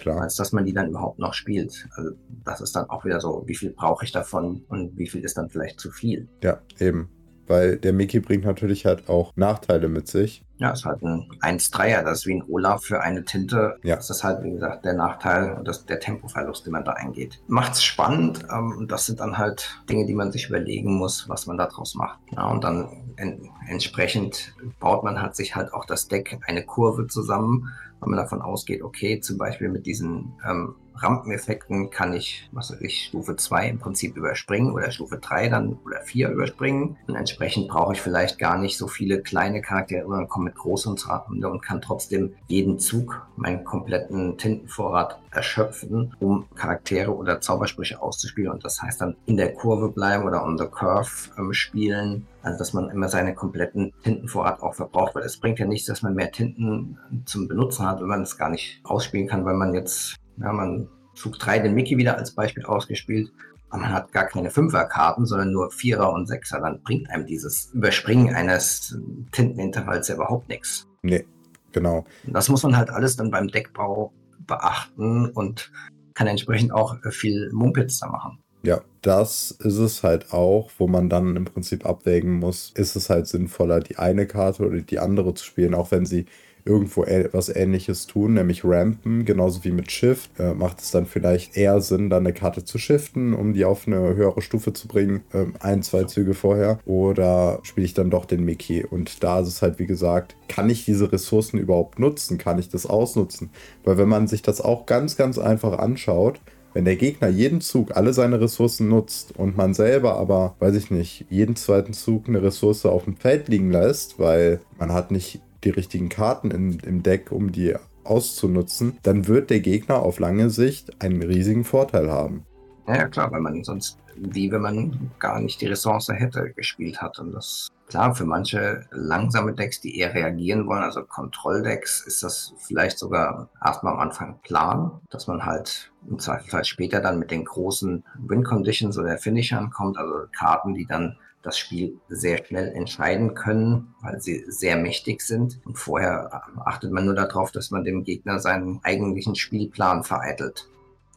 S1: Klar. als dass man die dann überhaupt noch spielt. Also das ist dann auch wieder so, wie viel brauche ich davon und wie viel ist dann vielleicht zu viel.
S2: Ja, eben. Weil der Mickey bringt natürlich halt auch Nachteile mit sich.
S1: Ja, ist halt ein 1-3er, das ist wie ein Olaf für eine Tinte. Ja. Das ist halt, wie gesagt, der Nachteil und das, der Tempoverlust, den man da eingeht. Macht's spannend ähm, und das sind dann halt Dinge, die man sich überlegen muss, was man daraus macht. Ja, und dann en entsprechend baut man halt sich halt auch das Deck eine Kurve zusammen weil man davon ausgeht, okay, zum Beispiel mit diesen ähm, Rampeneffekten kann ich, was weiß ich, Stufe 2 im Prinzip überspringen oder Stufe 3 dann oder 4 überspringen. Und entsprechend brauche ich vielleicht gar nicht so viele kleine Charaktere, sondern komme mit großen Raten und kann trotzdem jeden Zug meinen kompletten Tintenvorrat erschöpfen, um Charaktere oder Zaubersprüche auszuspielen. Und das heißt dann in der Kurve bleiben oder on the curve ähm, spielen. Also dass man immer seine kompletten Tintenvorrat auch verbraucht, weil es bringt ja nichts, dass man mehr Tinten zum Benutzen hat, wenn man es gar nicht ausspielen kann, weil man jetzt ja, man Zug 3 den Mickey wieder als Beispiel ausgespielt. Aber man hat gar keine Fünferkarten, sondern nur Vierer und Sechser. Dann bringt einem dieses Überspringen eines Tintenintervalls ja überhaupt nichts.
S2: Nee, genau.
S1: Das muss man halt alles dann beim Deckbau beachten und kann entsprechend auch viel Mumpitz da machen.
S2: Ja, das ist es halt auch, wo man dann im Prinzip abwägen muss, ist es halt sinnvoller, die eine Karte oder die andere zu spielen, auch wenn sie irgendwo etwas ähnliches tun, nämlich rampen, genauso wie mit Shift, äh, macht es dann vielleicht eher Sinn, dann eine Karte zu shiften, um die auf eine höhere Stufe zu bringen, äh, ein, zwei Züge vorher, oder spiele ich dann doch den Mickey? Und da ist es halt, wie gesagt, kann ich diese Ressourcen überhaupt nutzen? Kann ich das ausnutzen? Weil wenn man sich das auch ganz, ganz einfach anschaut, wenn der Gegner jeden Zug alle seine Ressourcen nutzt und man selber aber, weiß ich nicht, jeden zweiten Zug eine Ressource auf dem Feld liegen lässt, weil man hat nicht die richtigen Karten in, im Deck, um die auszunutzen, dann wird der Gegner auf lange Sicht einen riesigen Vorteil haben.
S1: Ja, klar, weil man sonst, wie wenn man gar nicht die Ressource hätte, gespielt hat. Und das, klar, für manche langsame Decks, die eher reagieren wollen, also Kontrolldecks, ist das vielleicht sogar erstmal am Anfang Plan, dass man halt im Zweifelsfall später dann mit den großen Win Conditions oder Finishern kommt, also Karten, die dann das Spiel sehr schnell entscheiden können, weil sie sehr mächtig sind. Und vorher achtet man nur darauf, dass man dem Gegner seinen eigentlichen Spielplan vereitelt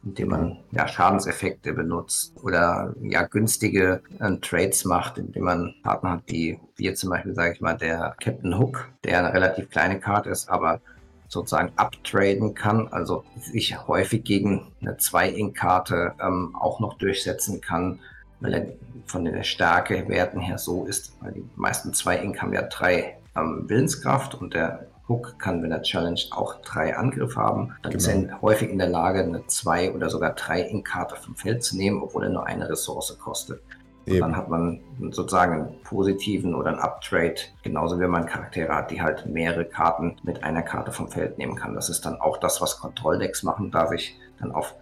S1: indem man ja Schadenseffekte benutzt oder ja günstige äh, Trades macht, indem man Partner hat, wie wir zum Beispiel, sage ich mal, der Captain Hook, der eine relativ kleine Karte ist, aber sozusagen uptraden kann, also sich häufig gegen eine 2-Ink-Karte ähm, auch noch durchsetzen kann weil er von der Stärke Werten her so ist, weil die meisten zwei Ink haben ja drei ähm, Willenskraft und der Hook kann, wenn er challenged, auch drei Angriff haben. Dann genau. ist er häufig in der Lage, eine zwei oder sogar drei Ink-Karte vom Feld zu nehmen, obwohl er nur eine Ressource kostet. Dann hat man sozusagen einen positiven oder einen Uptrade, genauso wie man Charaktere hat, die halt mehrere Karten mit einer Karte vom Feld nehmen kann. Das ist dann auch das, was Kontrolldecks machen, da sich dann auf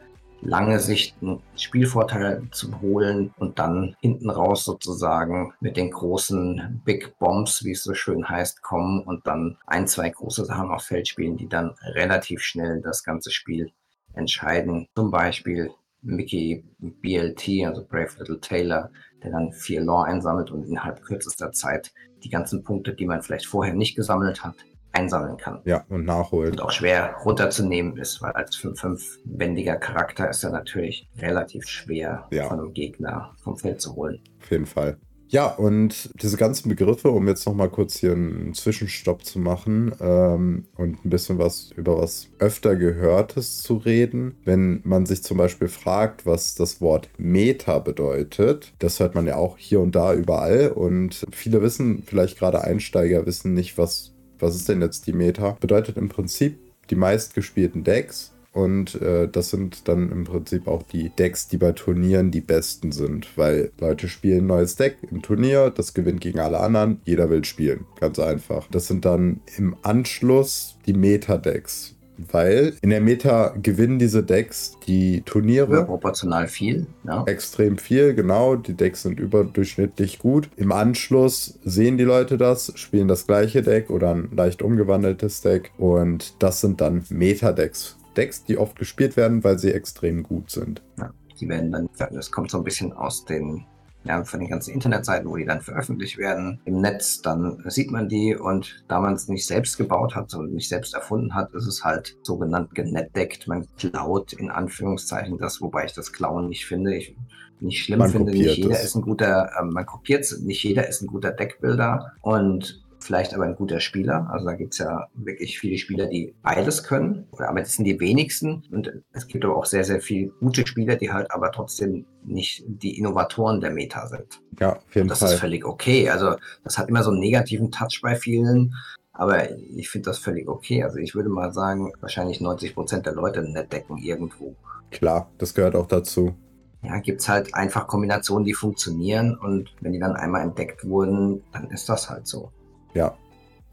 S1: lange Sicht einen Spielvorteil zu holen und dann hinten raus sozusagen mit den großen Big Bombs, wie es so schön heißt, kommen und dann ein, zwei große Sachen auf Feld spielen, die dann relativ schnell das ganze Spiel entscheiden. Zum Beispiel Mickey BLT, also Brave Little Taylor, der dann vier Law einsammelt und innerhalb kürzester Zeit die ganzen Punkte, die man vielleicht vorher nicht gesammelt hat, einsammeln kann.
S2: Ja, und nachholen.
S1: Und auch schwer runterzunehmen ist, weil als 5-5-wendiger Charakter ist er natürlich relativ schwer ja. von einem Gegner vom Feld zu holen.
S2: Auf jeden Fall. Ja, und diese ganzen Begriffe, um jetzt nochmal kurz hier einen Zwischenstopp zu machen ähm, und ein bisschen was über was öfter Gehörtes zu reden. Wenn man sich zum Beispiel fragt, was das Wort Meta bedeutet, das hört man ja auch hier und da überall und viele wissen, vielleicht gerade Einsteiger wissen nicht, was was ist denn jetzt die Meta? Bedeutet im Prinzip die meistgespielten Decks. Und äh, das sind dann im Prinzip auch die Decks, die bei Turnieren die besten sind, weil Leute spielen ein neues Deck im Turnier, das gewinnt gegen alle anderen, jeder will spielen. Ganz einfach. Das sind dann im Anschluss die Meta-Decks weil in der Meta gewinnen diese Decks die Turniere.
S1: Ja, proportional viel.
S2: Ja. Extrem viel, genau. Die Decks sind überdurchschnittlich gut. Im Anschluss sehen die Leute das, spielen das gleiche Deck oder ein leicht umgewandeltes Deck und das sind dann Meta-Decks. Decks, die oft gespielt werden, weil sie extrem gut sind.
S1: Ja, die werden dann, das kommt so ein bisschen aus den ja, von den ganzen Internetseiten, wo die dann veröffentlicht werden im Netz, dann sieht man die und da man es nicht selbst gebaut hat und nicht selbst erfunden hat, ist es halt sogenannt genetdeckt. Man klaut in Anführungszeichen das, wobei ich das Klauen nicht finde. Ich nicht schlimm man finde, nicht jeder es. ist ein guter, äh, man kopiert es, nicht jeder ist ein guter Deckbilder und vielleicht aber ein guter Spieler. Also da gibt es ja wirklich viele Spieler, die beides können. Aber das sind die wenigsten. Und es gibt aber auch sehr, sehr viele gute Spieler, die halt aber trotzdem nicht die Innovatoren der Meta sind.
S2: Ja, auf jeden
S1: Und das
S2: Fall.
S1: ist völlig okay. Also das hat immer so einen negativen Touch bei vielen. Aber ich finde das völlig okay. Also ich würde mal sagen, wahrscheinlich 90 Prozent der Leute entdecken irgendwo.
S2: Klar, das gehört auch dazu
S1: ja, gibt es halt einfach Kombinationen, die funktionieren und wenn die dann einmal entdeckt wurden, dann ist das halt so.
S2: Ja.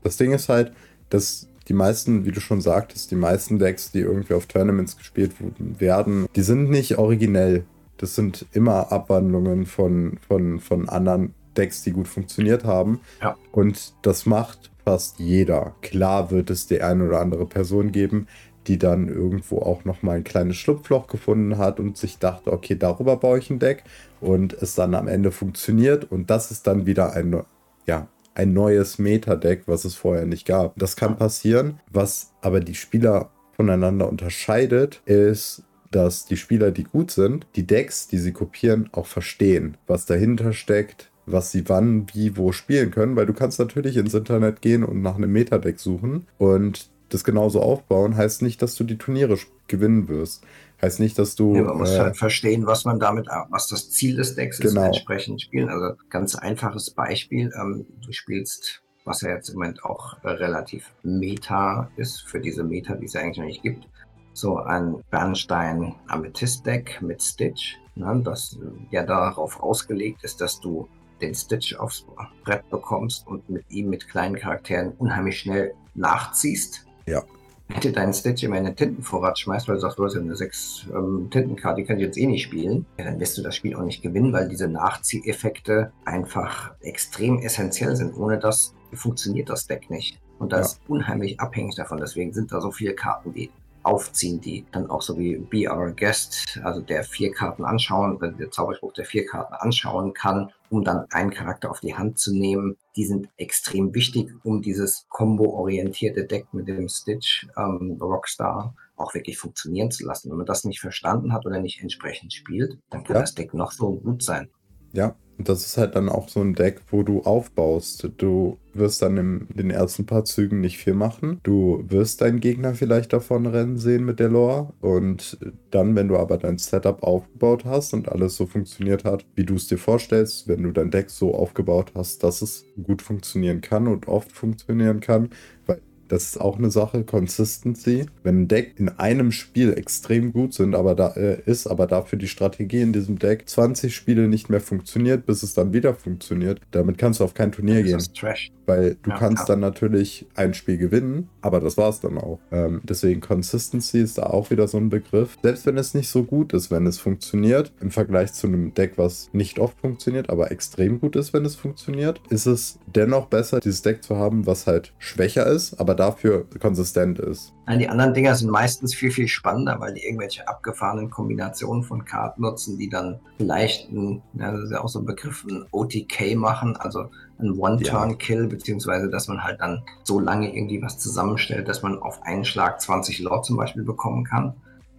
S2: Das Ding ist halt, dass die meisten, wie du schon sagtest, die meisten Decks, die irgendwie auf Tournaments gespielt werden, die sind nicht originell. Das sind immer Abwandlungen von, von, von anderen Decks, die gut funktioniert haben.
S1: Ja.
S2: Und das macht fast jeder. Klar wird es die eine oder andere Person geben, die dann irgendwo auch nochmal ein kleines Schlupfloch gefunden hat und sich dachte, okay, darüber baue ich ein Deck und es dann am Ende funktioniert und das ist dann wieder ein, ja, ein neues Meta-Deck, was es vorher nicht gab. Das kann passieren. Was aber die Spieler voneinander unterscheidet, ist, dass die Spieler, die gut sind, die Decks, die sie kopieren, auch verstehen, was dahinter steckt, was sie wann, wie, wo spielen können, weil du kannst natürlich ins Internet gehen und nach einem Metadeck suchen und das genauso aufbauen, heißt nicht, dass du die Turniere gewinnen wirst. Heißt nicht, dass du.
S1: Ja, man muss äh, halt verstehen, was man damit, was das Ziel des Decks genau. ist, entsprechend spielen. Also ganz einfaches Beispiel. Ähm, du spielst, was ja jetzt im Moment auch äh, relativ Meta ist, für diese Meta, die es ja eigentlich noch nicht gibt, so ein Bernstein Amethyst Deck mit Stitch, ne, das ja darauf ausgelegt ist, dass du den Stitch aufs Brett bekommst und mit ihm mit kleinen Charakteren unheimlich schnell nachziehst.
S2: Ja.
S1: Wenn du deinen Stitch immer in den Tintenvorrat schmeißt, weil du sagst, du hast ja eine 6 ähm, Tintenkarte, die kann ich jetzt eh nicht spielen, ja, dann wirst du das Spiel auch nicht gewinnen, weil diese Nachzieheffekte einfach extrem essentiell sind. Ohne das funktioniert das Deck nicht. Und das ja. ist unheimlich abhängig davon. Deswegen sind da so viele Karten, die aufziehen, die dann auch so wie Be Our Guest, also der vier Karten anschauen, der Zauberspruch der vier Karten anschauen kann, um dann einen Charakter auf die Hand zu nehmen. Die sind extrem wichtig, um dieses combo-orientierte Deck mit dem Stitch ähm, Rockstar auch wirklich funktionieren zu lassen. Wenn man das nicht verstanden hat oder nicht entsprechend spielt, dann kann ja. das Deck noch so gut sein.
S2: Ja, das ist halt dann auch so ein Deck, wo du aufbaust. Du wirst dann in den ersten paar Zügen nicht viel machen. Du wirst deinen Gegner vielleicht davon rennen sehen mit der Lore. Und dann, wenn du aber dein Setup aufgebaut hast und alles so funktioniert hat, wie du es dir vorstellst, wenn du dein Deck so aufgebaut hast, dass es gut funktionieren kann und oft funktionieren kann, weil das ist auch eine Sache, Consistency. Wenn ein Deck in einem Spiel extrem gut sind, aber da äh, ist, aber dafür die Strategie in diesem Deck 20 Spiele nicht mehr funktioniert, bis es dann wieder funktioniert, damit kannst du auf kein Turnier gehen. Das ist Trash. Weil du ja, kannst klar. dann natürlich ein Spiel gewinnen, aber das war es dann auch. Ähm, deswegen Consistency ist da auch wieder so ein Begriff. Selbst wenn es nicht so gut ist, wenn es funktioniert, im Vergleich zu einem Deck, was nicht oft funktioniert, aber extrem gut ist, wenn es funktioniert, ist es dennoch besser, dieses Deck zu haben, was halt schwächer ist, aber dafür konsistent ist.
S1: Die anderen Dinger sind meistens viel, viel spannender, weil die irgendwelche abgefahrenen Kombinationen von Karten nutzen, die dann vielleicht ein, ja, das ist ja auch so ein Begriff, ein OTK machen, also ein One-Turn-Kill, ja. beziehungsweise dass man halt dann so lange irgendwie was zusammenstellt, dass man auf einen Schlag 20 Lord zum Beispiel bekommen kann.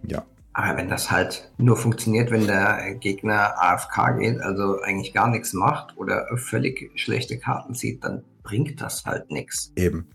S2: Ja.
S1: Aber wenn das halt nur funktioniert, wenn der Gegner AFK geht, also eigentlich gar nichts macht oder völlig schlechte Karten zieht, dann bringt das halt nichts.
S2: Eben.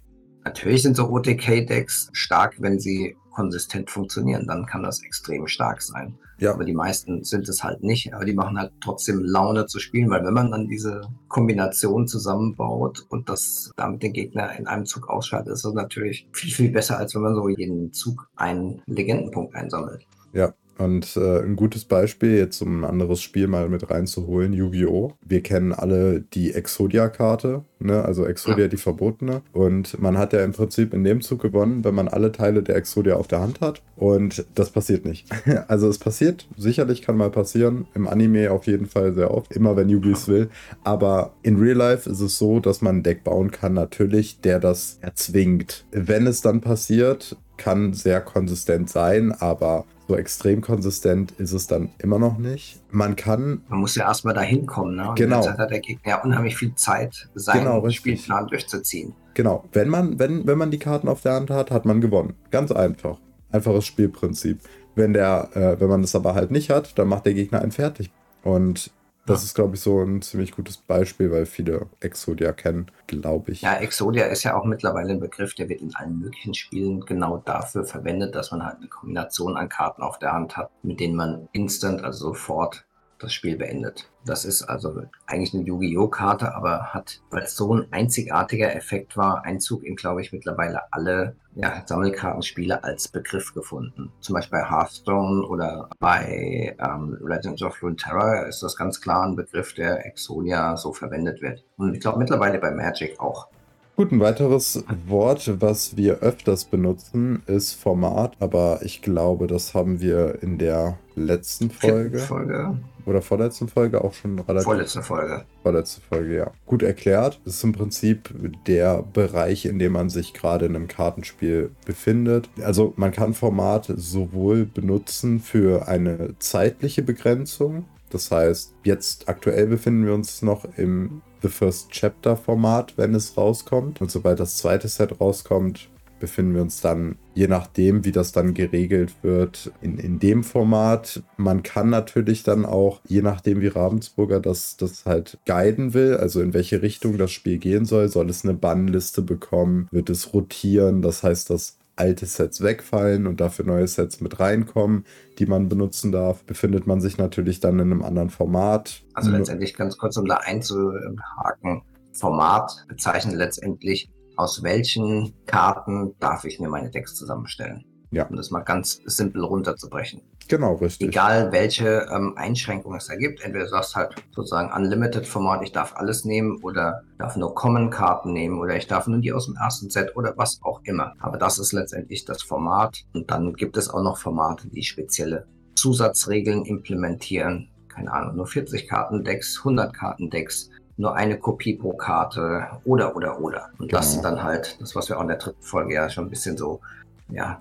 S1: Natürlich sind so OTK-Decks stark, wenn sie konsistent funktionieren. Dann kann das extrem stark sein. Ja. Aber die meisten sind es halt nicht. Aber die machen halt trotzdem Laune zu spielen, weil wenn man dann diese Kombination zusammenbaut und das damit den Gegner in einem Zug ausschaltet, ist das natürlich viel, viel besser, als wenn man so jeden Zug einen Legendenpunkt einsammelt.
S2: Ja, und äh, ein gutes Beispiel, jetzt um ein anderes Spiel mal mit reinzuholen, Yu-Gi-Oh! Wir kennen alle die Exodia-Karte, ne? also Exodia ja. die verbotene. Und man hat ja im Prinzip in dem Zug gewonnen, wenn man alle Teile der Exodia auf der Hand hat. Und das passiert nicht. also es passiert, sicherlich kann mal passieren, im Anime auf jeden Fall sehr oft, immer wenn Yugi es will. Aber in Real Life ist es so, dass man ein Deck bauen kann, natürlich, der das erzwingt. Wenn es dann passiert, kann sehr konsistent sein, aber so extrem konsistent ist es dann immer noch nicht. Man kann.
S1: Man muss ja erstmal dahin kommen, ne? Und
S2: genau.
S1: Hat der Gegner ja unheimlich viel Zeit, seinen genau, Spielplan durchzuziehen.
S2: Genau. Wenn man, wenn, wenn man die Karten auf der Hand hat, hat man gewonnen. Ganz einfach. Einfaches Spielprinzip. Wenn der, äh, wenn man das aber halt nicht hat, dann macht der Gegner einen fertig. Und das ist, glaube ich, so ein ziemlich gutes Beispiel, weil viele Exodia kennen, glaube ich.
S1: Ja, Exodia ist ja auch mittlerweile ein Begriff, der wird in allen möglichen Spielen genau dafür verwendet, dass man halt eine Kombination an Karten auf der Hand hat, mit denen man instant, also sofort das Spiel beendet. Das ist also eigentlich eine Yu-Gi-Oh! Karte, aber hat, weil es so ein einzigartiger Effekt war, Einzug in, glaube ich, mittlerweile alle ja, Sammelkartenspiele als Begriff gefunden. Zum Beispiel bei Hearthstone oder bei ähm, Legends of Runeterra ist das ganz klar ein Begriff, der Exodia so verwendet wird. Und ich glaube mittlerweile bei Magic auch.
S2: Gut, ein weiteres Wort, was wir öfters benutzen, ist Format, aber ich glaube, das haben wir in der letzten Folge.
S1: Folge.
S2: Oder vorletzten Folge auch schon relativ.
S1: Vorletzte Folge.
S2: Vorletzte Folge, ja. Gut erklärt. Das ist im Prinzip der Bereich, in dem man sich gerade in einem Kartenspiel befindet. Also man kann Format sowohl benutzen für eine zeitliche Begrenzung. Das heißt, jetzt aktuell befinden wir uns noch im The First Chapter Format, wenn es rauskommt. Und sobald das zweite Set rauskommt, befinden wir uns dann, je nachdem, wie das dann geregelt wird, in, in dem Format. Man kann natürlich dann auch, je nachdem, wie Ravensburger das, das halt guiden will, also in welche Richtung das Spiel gehen soll, soll es eine Bannliste bekommen, wird es rotieren, das heißt, dass alte Sets wegfallen und dafür neue Sets mit reinkommen, die man benutzen darf, befindet man sich natürlich dann in einem anderen Format.
S1: Also letztendlich ganz kurz, um da einzuhaken, Format bezeichnet letztendlich, aus welchen Karten darf ich mir meine Decks zusammenstellen. Ja. Um das mal ganz simpel runterzubrechen.
S2: Genau, richtig.
S1: Egal welche ähm, Einschränkungen es da gibt. Entweder du sagst halt sozusagen Unlimited Format, ich darf alles nehmen oder darf nur Common-Karten nehmen oder ich darf nur die aus dem ersten Set oder was auch immer. Aber das ist letztendlich das Format. Und dann gibt es auch noch Formate, die spezielle Zusatzregeln implementieren. Keine Ahnung, nur 40 Karten-Decks, 100 Karten-Decks, nur eine Kopie pro Karte oder, oder, oder. Und genau. das sind dann halt das, was wir auch in der dritten Folge ja schon ein bisschen so, ja,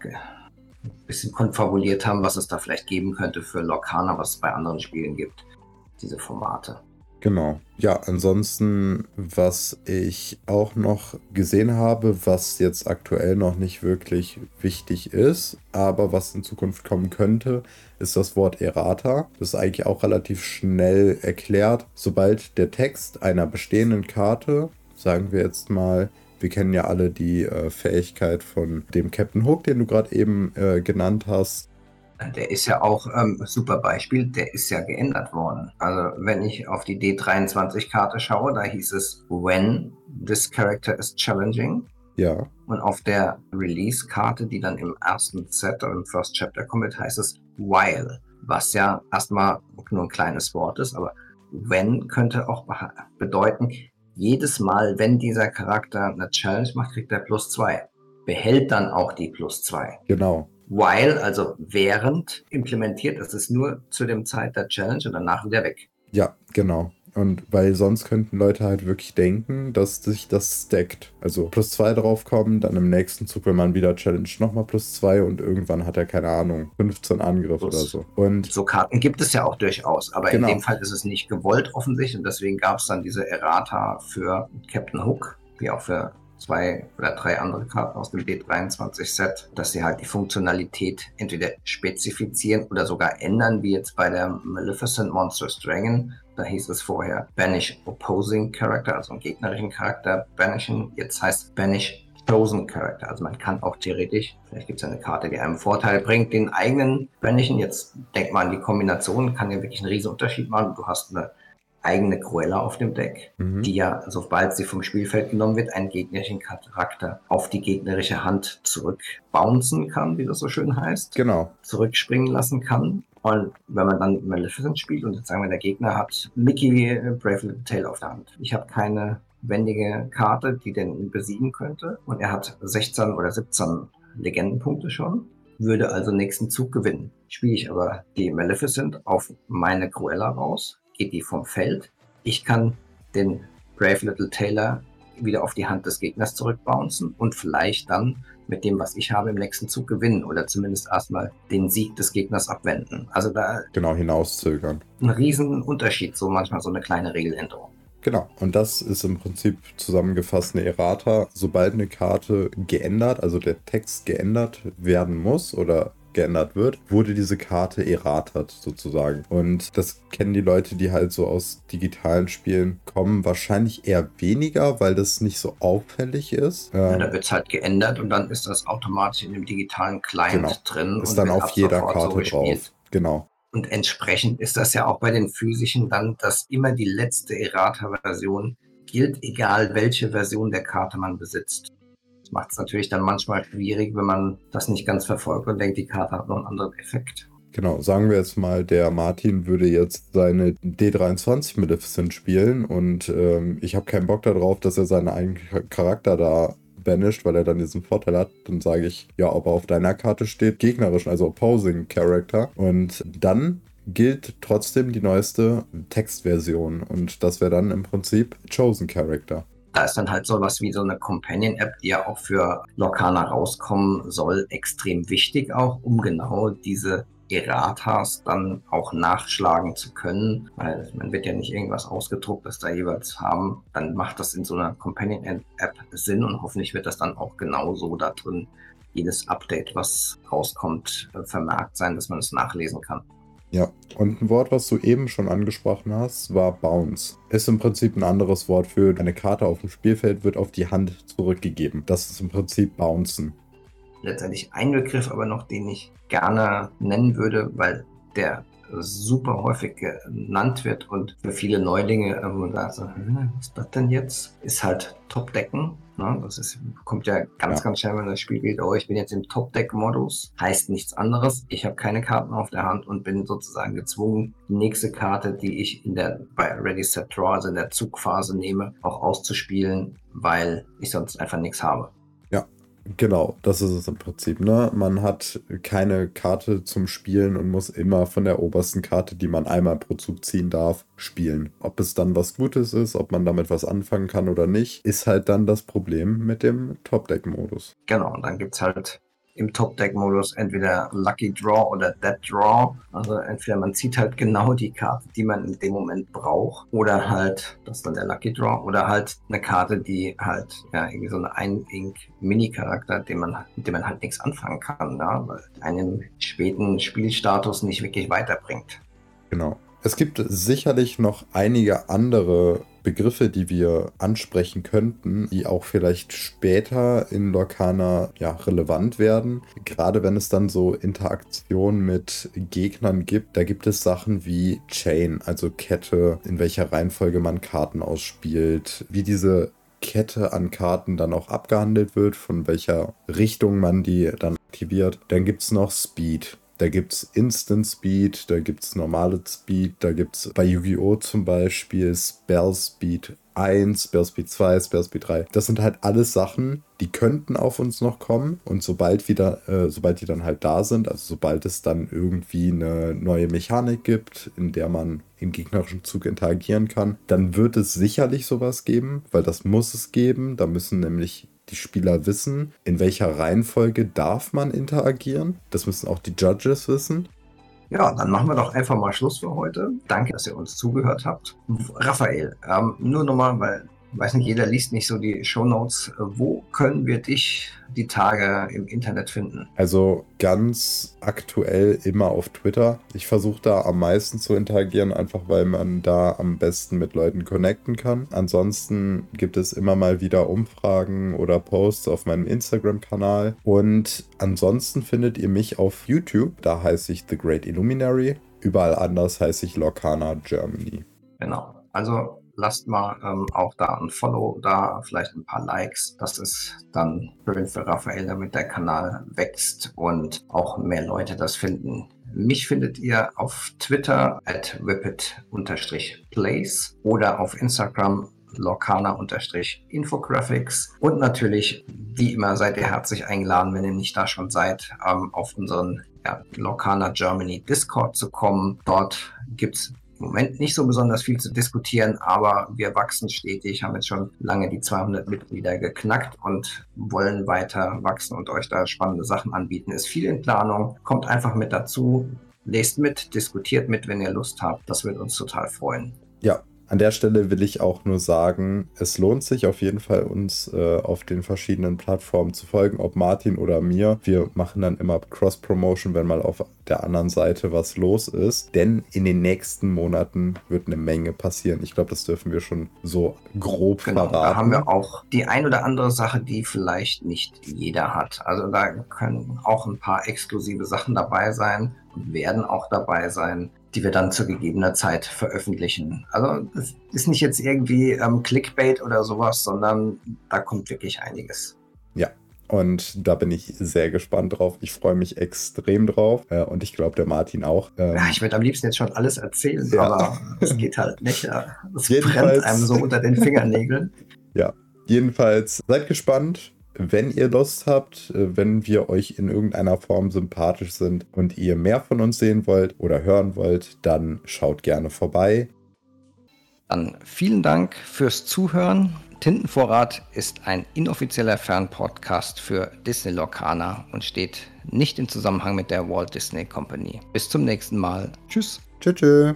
S1: bisschen konfabuliert haben, was es da vielleicht geben könnte für Lokana, was es bei anderen Spielen gibt, diese Formate.
S2: Genau. Ja, ansonsten, was ich auch noch gesehen habe, was jetzt aktuell noch nicht wirklich wichtig ist, aber was in Zukunft kommen könnte, ist das Wort Errata. Das ist eigentlich auch relativ schnell erklärt. Sobald der Text einer bestehenden Karte, sagen wir jetzt mal, wir kennen ja alle die äh, Fähigkeit von dem Captain Hook, den du gerade eben äh, genannt hast.
S1: Der ist ja auch ähm, super Beispiel, der ist ja geändert worden. Also wenn ich auf die D23-Karte schaue, da hieß es When this character is challenging.
S2: Ja.
S1: Und auf der Release-Karte, die dann im ersten Set oder im First Chapter kommt, heißt es While. Was ja erstmal nur ein kleines Wort ist, aber When könnte auch bedeuten, jedes Mal, wenn dieser Charakter eine Challenge macht, kriegt er plus zwei. Behält dann auch die plus zwei.
S2: Genau.
S1: While, also während implementiert, das ist nur zu dem Zeit der Challenge und danach wieder weg.
S2: Ja, genau. Und weil sonst könnten Leute halt wirklich denken, dass sich das stackt. Also plus zwei draufkommen, dann im nächsten Zug, wenn man wieder Challenge, nochmal plus zwei und irgendwann hat er, keine Ahnung, 15 Angriff plus. oder so.
S1: Und so Karten gibt es ja auch durchaus, aber genau. in dem Fall ist es nicht gewollt offensichtlich und deswegen gab es dann diese Errata für Captain Hook, wie auch für zwei oder drei andere Karten aus dem D23-Set, dass sie halt die Funktionalität entweder spezifizieren oder sogar ändern, wie jetzt bei der Maleficent Monsters Dragon. Da hieß es vorher Banish Opposing Character, also einen gegnerischen Charakter banishen. Jetzt heißt Banish Chosen Character. Also man kann auch theoretisch, vielleicht gibt es eine Karte, die einem Vorteil bringt, den eigenen banishen. Jetzt denkt man an die Kombination, kann ja wirklich einen riesen Unterschied machen. Du hast eine eigene Cruella auf dem Deck, mhm. die ja, sobald sie vom Spielfeld genommen wird, einen gegnerischen Charakter auf die gegnerische Hand zurückbouncen kann, wie das so schön heißt.
S2: Genau.
S1: Zurückspringen lassen kann. Und wenn man dann Maleficent spielt und jetzt sagen wir, der Gegner hat Mickey äh, Brave Little Tail auf der Hand. Ich habe keine wendige Karte, die den besiegen könnte. Und er hat 16 oder 17 Legendenpunkte schon würde also nächsten Zug gewinnen. Spiele ich aber die Maleficent auf meine Cruella raus, geht die vom Feld. Ich kann den Brave Little Taylor wieder auf die Hand des Gegners zurückbouncen und vielleicht dann mit dem, was ich habe, im nächsten Zug gewinnen oder zumindest erstmal den Sieg des Gegners abwenden. Also da.
S2: Genau, hinauszögern.
S1: Ein riesen Unterschied, so manchmal so eine kleine Regeländerung.
S2: Genau, und das ist im Prinzip zusammengefasst eine Errata. Sobald eine Karte geändert, also der Text geändert werden muss oder geändert wird, wurde diese Karte erratert sozusagen. Und das kennen die Leute, die halt so aus digitalen Spielen kommen, wahrscheinlich eher weniger, weil das nicht so auffällig ist.
S1: Ja, da wird es halt geändert und dann ist das automatisch in dem digitalen Client genau. drin.
S2: Ist dann auf jeder Karte so drauf. Genau.
S1: Und entsprechend ist das ja auch bei den physischen dann, dass immer die letzte Errata-Version gilt, egal welche Version der Karte man besitzt macht es natürlich dann manchmal schwierig, wenn man das nicht ganz verfolgt und denkt, die Karte hat noch einen anderen Effekt.
S2: Genau, sagen wir jetzt mal, der Martin würde jetzt seine D23 Maleficent spielen und ähm, ich habe keinen Bock darauf, dass er seinen eigenen Charakter da banisht, weil er dann diesen Vorteil hat. Dann sage ich, ja, ob er auf deiner Karte steht, gegnerischen, also Opposing Character. Und dann gilt trotzdem die neueste Textversion und das wäre dann im Prinzip Chosen Character.
S1: Da ist dann halt sowas wie so eine Companion-App, die ja auch für Lokana rauskommen soll, extrem wichtig auch, um genau diese Erratas dann auch nachschlagen zu können, weil man wird ja nicht irgendwas ausgedruckt, das da jeweils haben, dann macht das in so einer Companion-App Sinn und hoffentlich wird das dann auch genauso da drin jedes Update, was rauskommt, vermerkt sein, dass man es nachlesen kann.
S2: Ja, und ein Wort, was du eben schon angesprochen hast, war Bounce. Ist im Prinzip ein anderes Wort für eine Karte auf dem Spielfeld wird auf die Hand zurückgegeben. Das ist im Prinzip Bouncen.
S1: Letztendlich ein Begriff, aber noch den ich gerne nennen würde, weil der super häufig genannt wird und für viele Neulinge, wo man sagt, hm, was ist das denn jetzt? Ist halt Topdecken. Ne? Das ist, kommt ja ganz, ja. ganz schnell, wenn das Spiel geht, oh, ich bin jetzt im Top-Deck-Modus. Heißt nichts anderes. Ich habe keine Karten auf der Hand und bin sozusagen gezwungen, die nächste Karte, die ich in der bei Ready Set Draw, also in der Zugphase nehme, auch auszuspielen, weil ich sonst einfach nichts habe.
S2: Genau, das ist es im Prinzip. Ne? Man hat keine Karte zum Spielen und muss immer von der obersten Karte, die man einmal pro Zug ziehen darf, spielen. Ob es dann was Gutes ist, ob man damit was anfangen kann oder nicht, ist halt dann das Problem mit dem Top-Deck-Modus.
S1: Genau, und dann gibt es halt im Top-Deck-Modus entweder Lucky Draw oder Dead Draw. Also entweder man zieht halt genau die Karte, die man in dem Moment braucht, oder halt, das ist dann der Lucky Draw, oder halt eine Karte, die halt, ja, irgendwie so eine Ein-Ink-Mini-Charakter, mit dem man halt nichts anfangen kann, ja, weil einen späten Spielstatus nicht wirklich weiterbringt.
S2: Genau. Es gibt sicherlich noch einige andere Begriffe, die wir ansprechen könnten, die auch vielleicht später in Lorcana ja, relevant werden. Gerade wenn es dann so Interaktion mit Gegnern gibt, da gibt es Sachen wie Chain, also Kette, in welcher Reihenfolge man Karten ausspielt, wie diese Kette an Karten dann auch abgehandelt wird, von welcher Richtung man die dann aktiviert. Dann gibt es noch Speed. Da gibt es Instant Speed, da gibt es normale Speed, da gibt es bei Yu-Gi-Oh! zum Beispiel Spell Speed 1, Spell Speed 2, Spell Speed 3. Das sind halt alles Sachen, die könnten auf uns noch kommen. Und sobald wieder, äh, sobald die dann halt da sind, also sobald es dann irgendwie eine neue Mechanik gibt, in der man im gegnerischen Zug interagieren kann, dann wird es sicherlich sowas geben, weil das muss es geben. Da müssen nämlich die Spieler wissen, in welcher Reihenfolge darf man interagieren. Das müssen auch die Judges wissen.
S1: Ja, dann machen wir doch einfach mal Schluss für heute. Danke, dass ihr uns zugehört habt. Raphael, ähm, nur nochmal, weil weiß nicht, jeder liest nicht so die Shownotes. Wo können wir dich die Tage im Internet finden?
S2: Also ganz aktuell immer auf Twitter. Ich versuche da am meisten zu interagieren, einfach weil man da am besten mit Leuten connecten kann. Ansonsten gibt es immer mal wieder Umfragen oder Posts auf meinem Instagram-Kanal. Und ansonsten findet ihr mich auf YouTube. Da heiße ich The Great Illuminary. Überall anders heiße ich Lorcana Germany.
S1: Genau. Also lasst mal ähm, auch da ein Follow da, vielleicht ein paar Likes. Das ist dann schön für Raphael, damit der Kanal wächst und auch mehr Leute das finden. Mich findet ihr auf Twitter at whippet-plays oder auf Instagram lorcana-infographics und natürlich, wie immer, seid ihr herzlich eingeladen, wenn ihr nicht da schon seid, ähm, auf unseren ja, Lorcana Germany Discord zu kommen. Dort gibt es Moment nicht so besonders viel zu diskutieren, aber wir wachsen stetig, haben jetzt schon lange die 200 Mitglieder geknackt und wollen weiter wachsen und euch da spannende Sachen anbieten. Ist viel in Planung, kommt einfach mit dazu, lest mit, diskutiert mit, wenn ihr Lust habt. Das wird uns total freuen.
S2: Ja, an der Stelle will ich auch nur sagen, es lohnt sich auf jeden Fall, uns äh, auf den verschiedenen Plattformen zu folgen, ob Martin oder mir. Wir machen dann immer Cross-Promotion, wenn mal auf der anderen Seite was los ist. Denn in den nächsten Monaten wird eine Menge passieren. Ich glaube, das dürfen wir schon so grob genau, verraten.
S1: Da haben wir auch die ein oder andere Sache, die vielleicht nicht jeder hat. Also da können auch ein paar exklusive Sachen dabei sein und werden auch dabei sein die wir dann zu gegebener Zeit veröffentlichen. Also das ist nicht jetzt irgendwie ähm, Clickbait oder sowas, sondern da kommt wirklich einiges.
S2: Ja, und da bin ich sehr gespannt drauf. Ich freue mich extrem drauf. Äh, und ich glaube, der Martin auch.
S1: Ähm, ja, ich würde am liebsten jetzt schon alles erzählen, ja. aber es geht halt nicht. Es brennt einem so unter den Fingernägeln.
S2: ja, jedenfalls seid gespannt wenn ihr Lust habt, äh, wenn wir euch in irgendeiner Form sympathisch sind und ihr mehr von uns sehen wollt oder hören wollt, dann schaut gerne vorbei.
S1: Dann vielen Dank fürs Zuhören. Tintenvorrat ist ein inoffizieller Fernpodcast für Disney Lorcaner und steht nicht im Zusammenhang mit der Walt Disney Company. Bis zum nächsten Mal. Tschüss.
S2: Tschüss.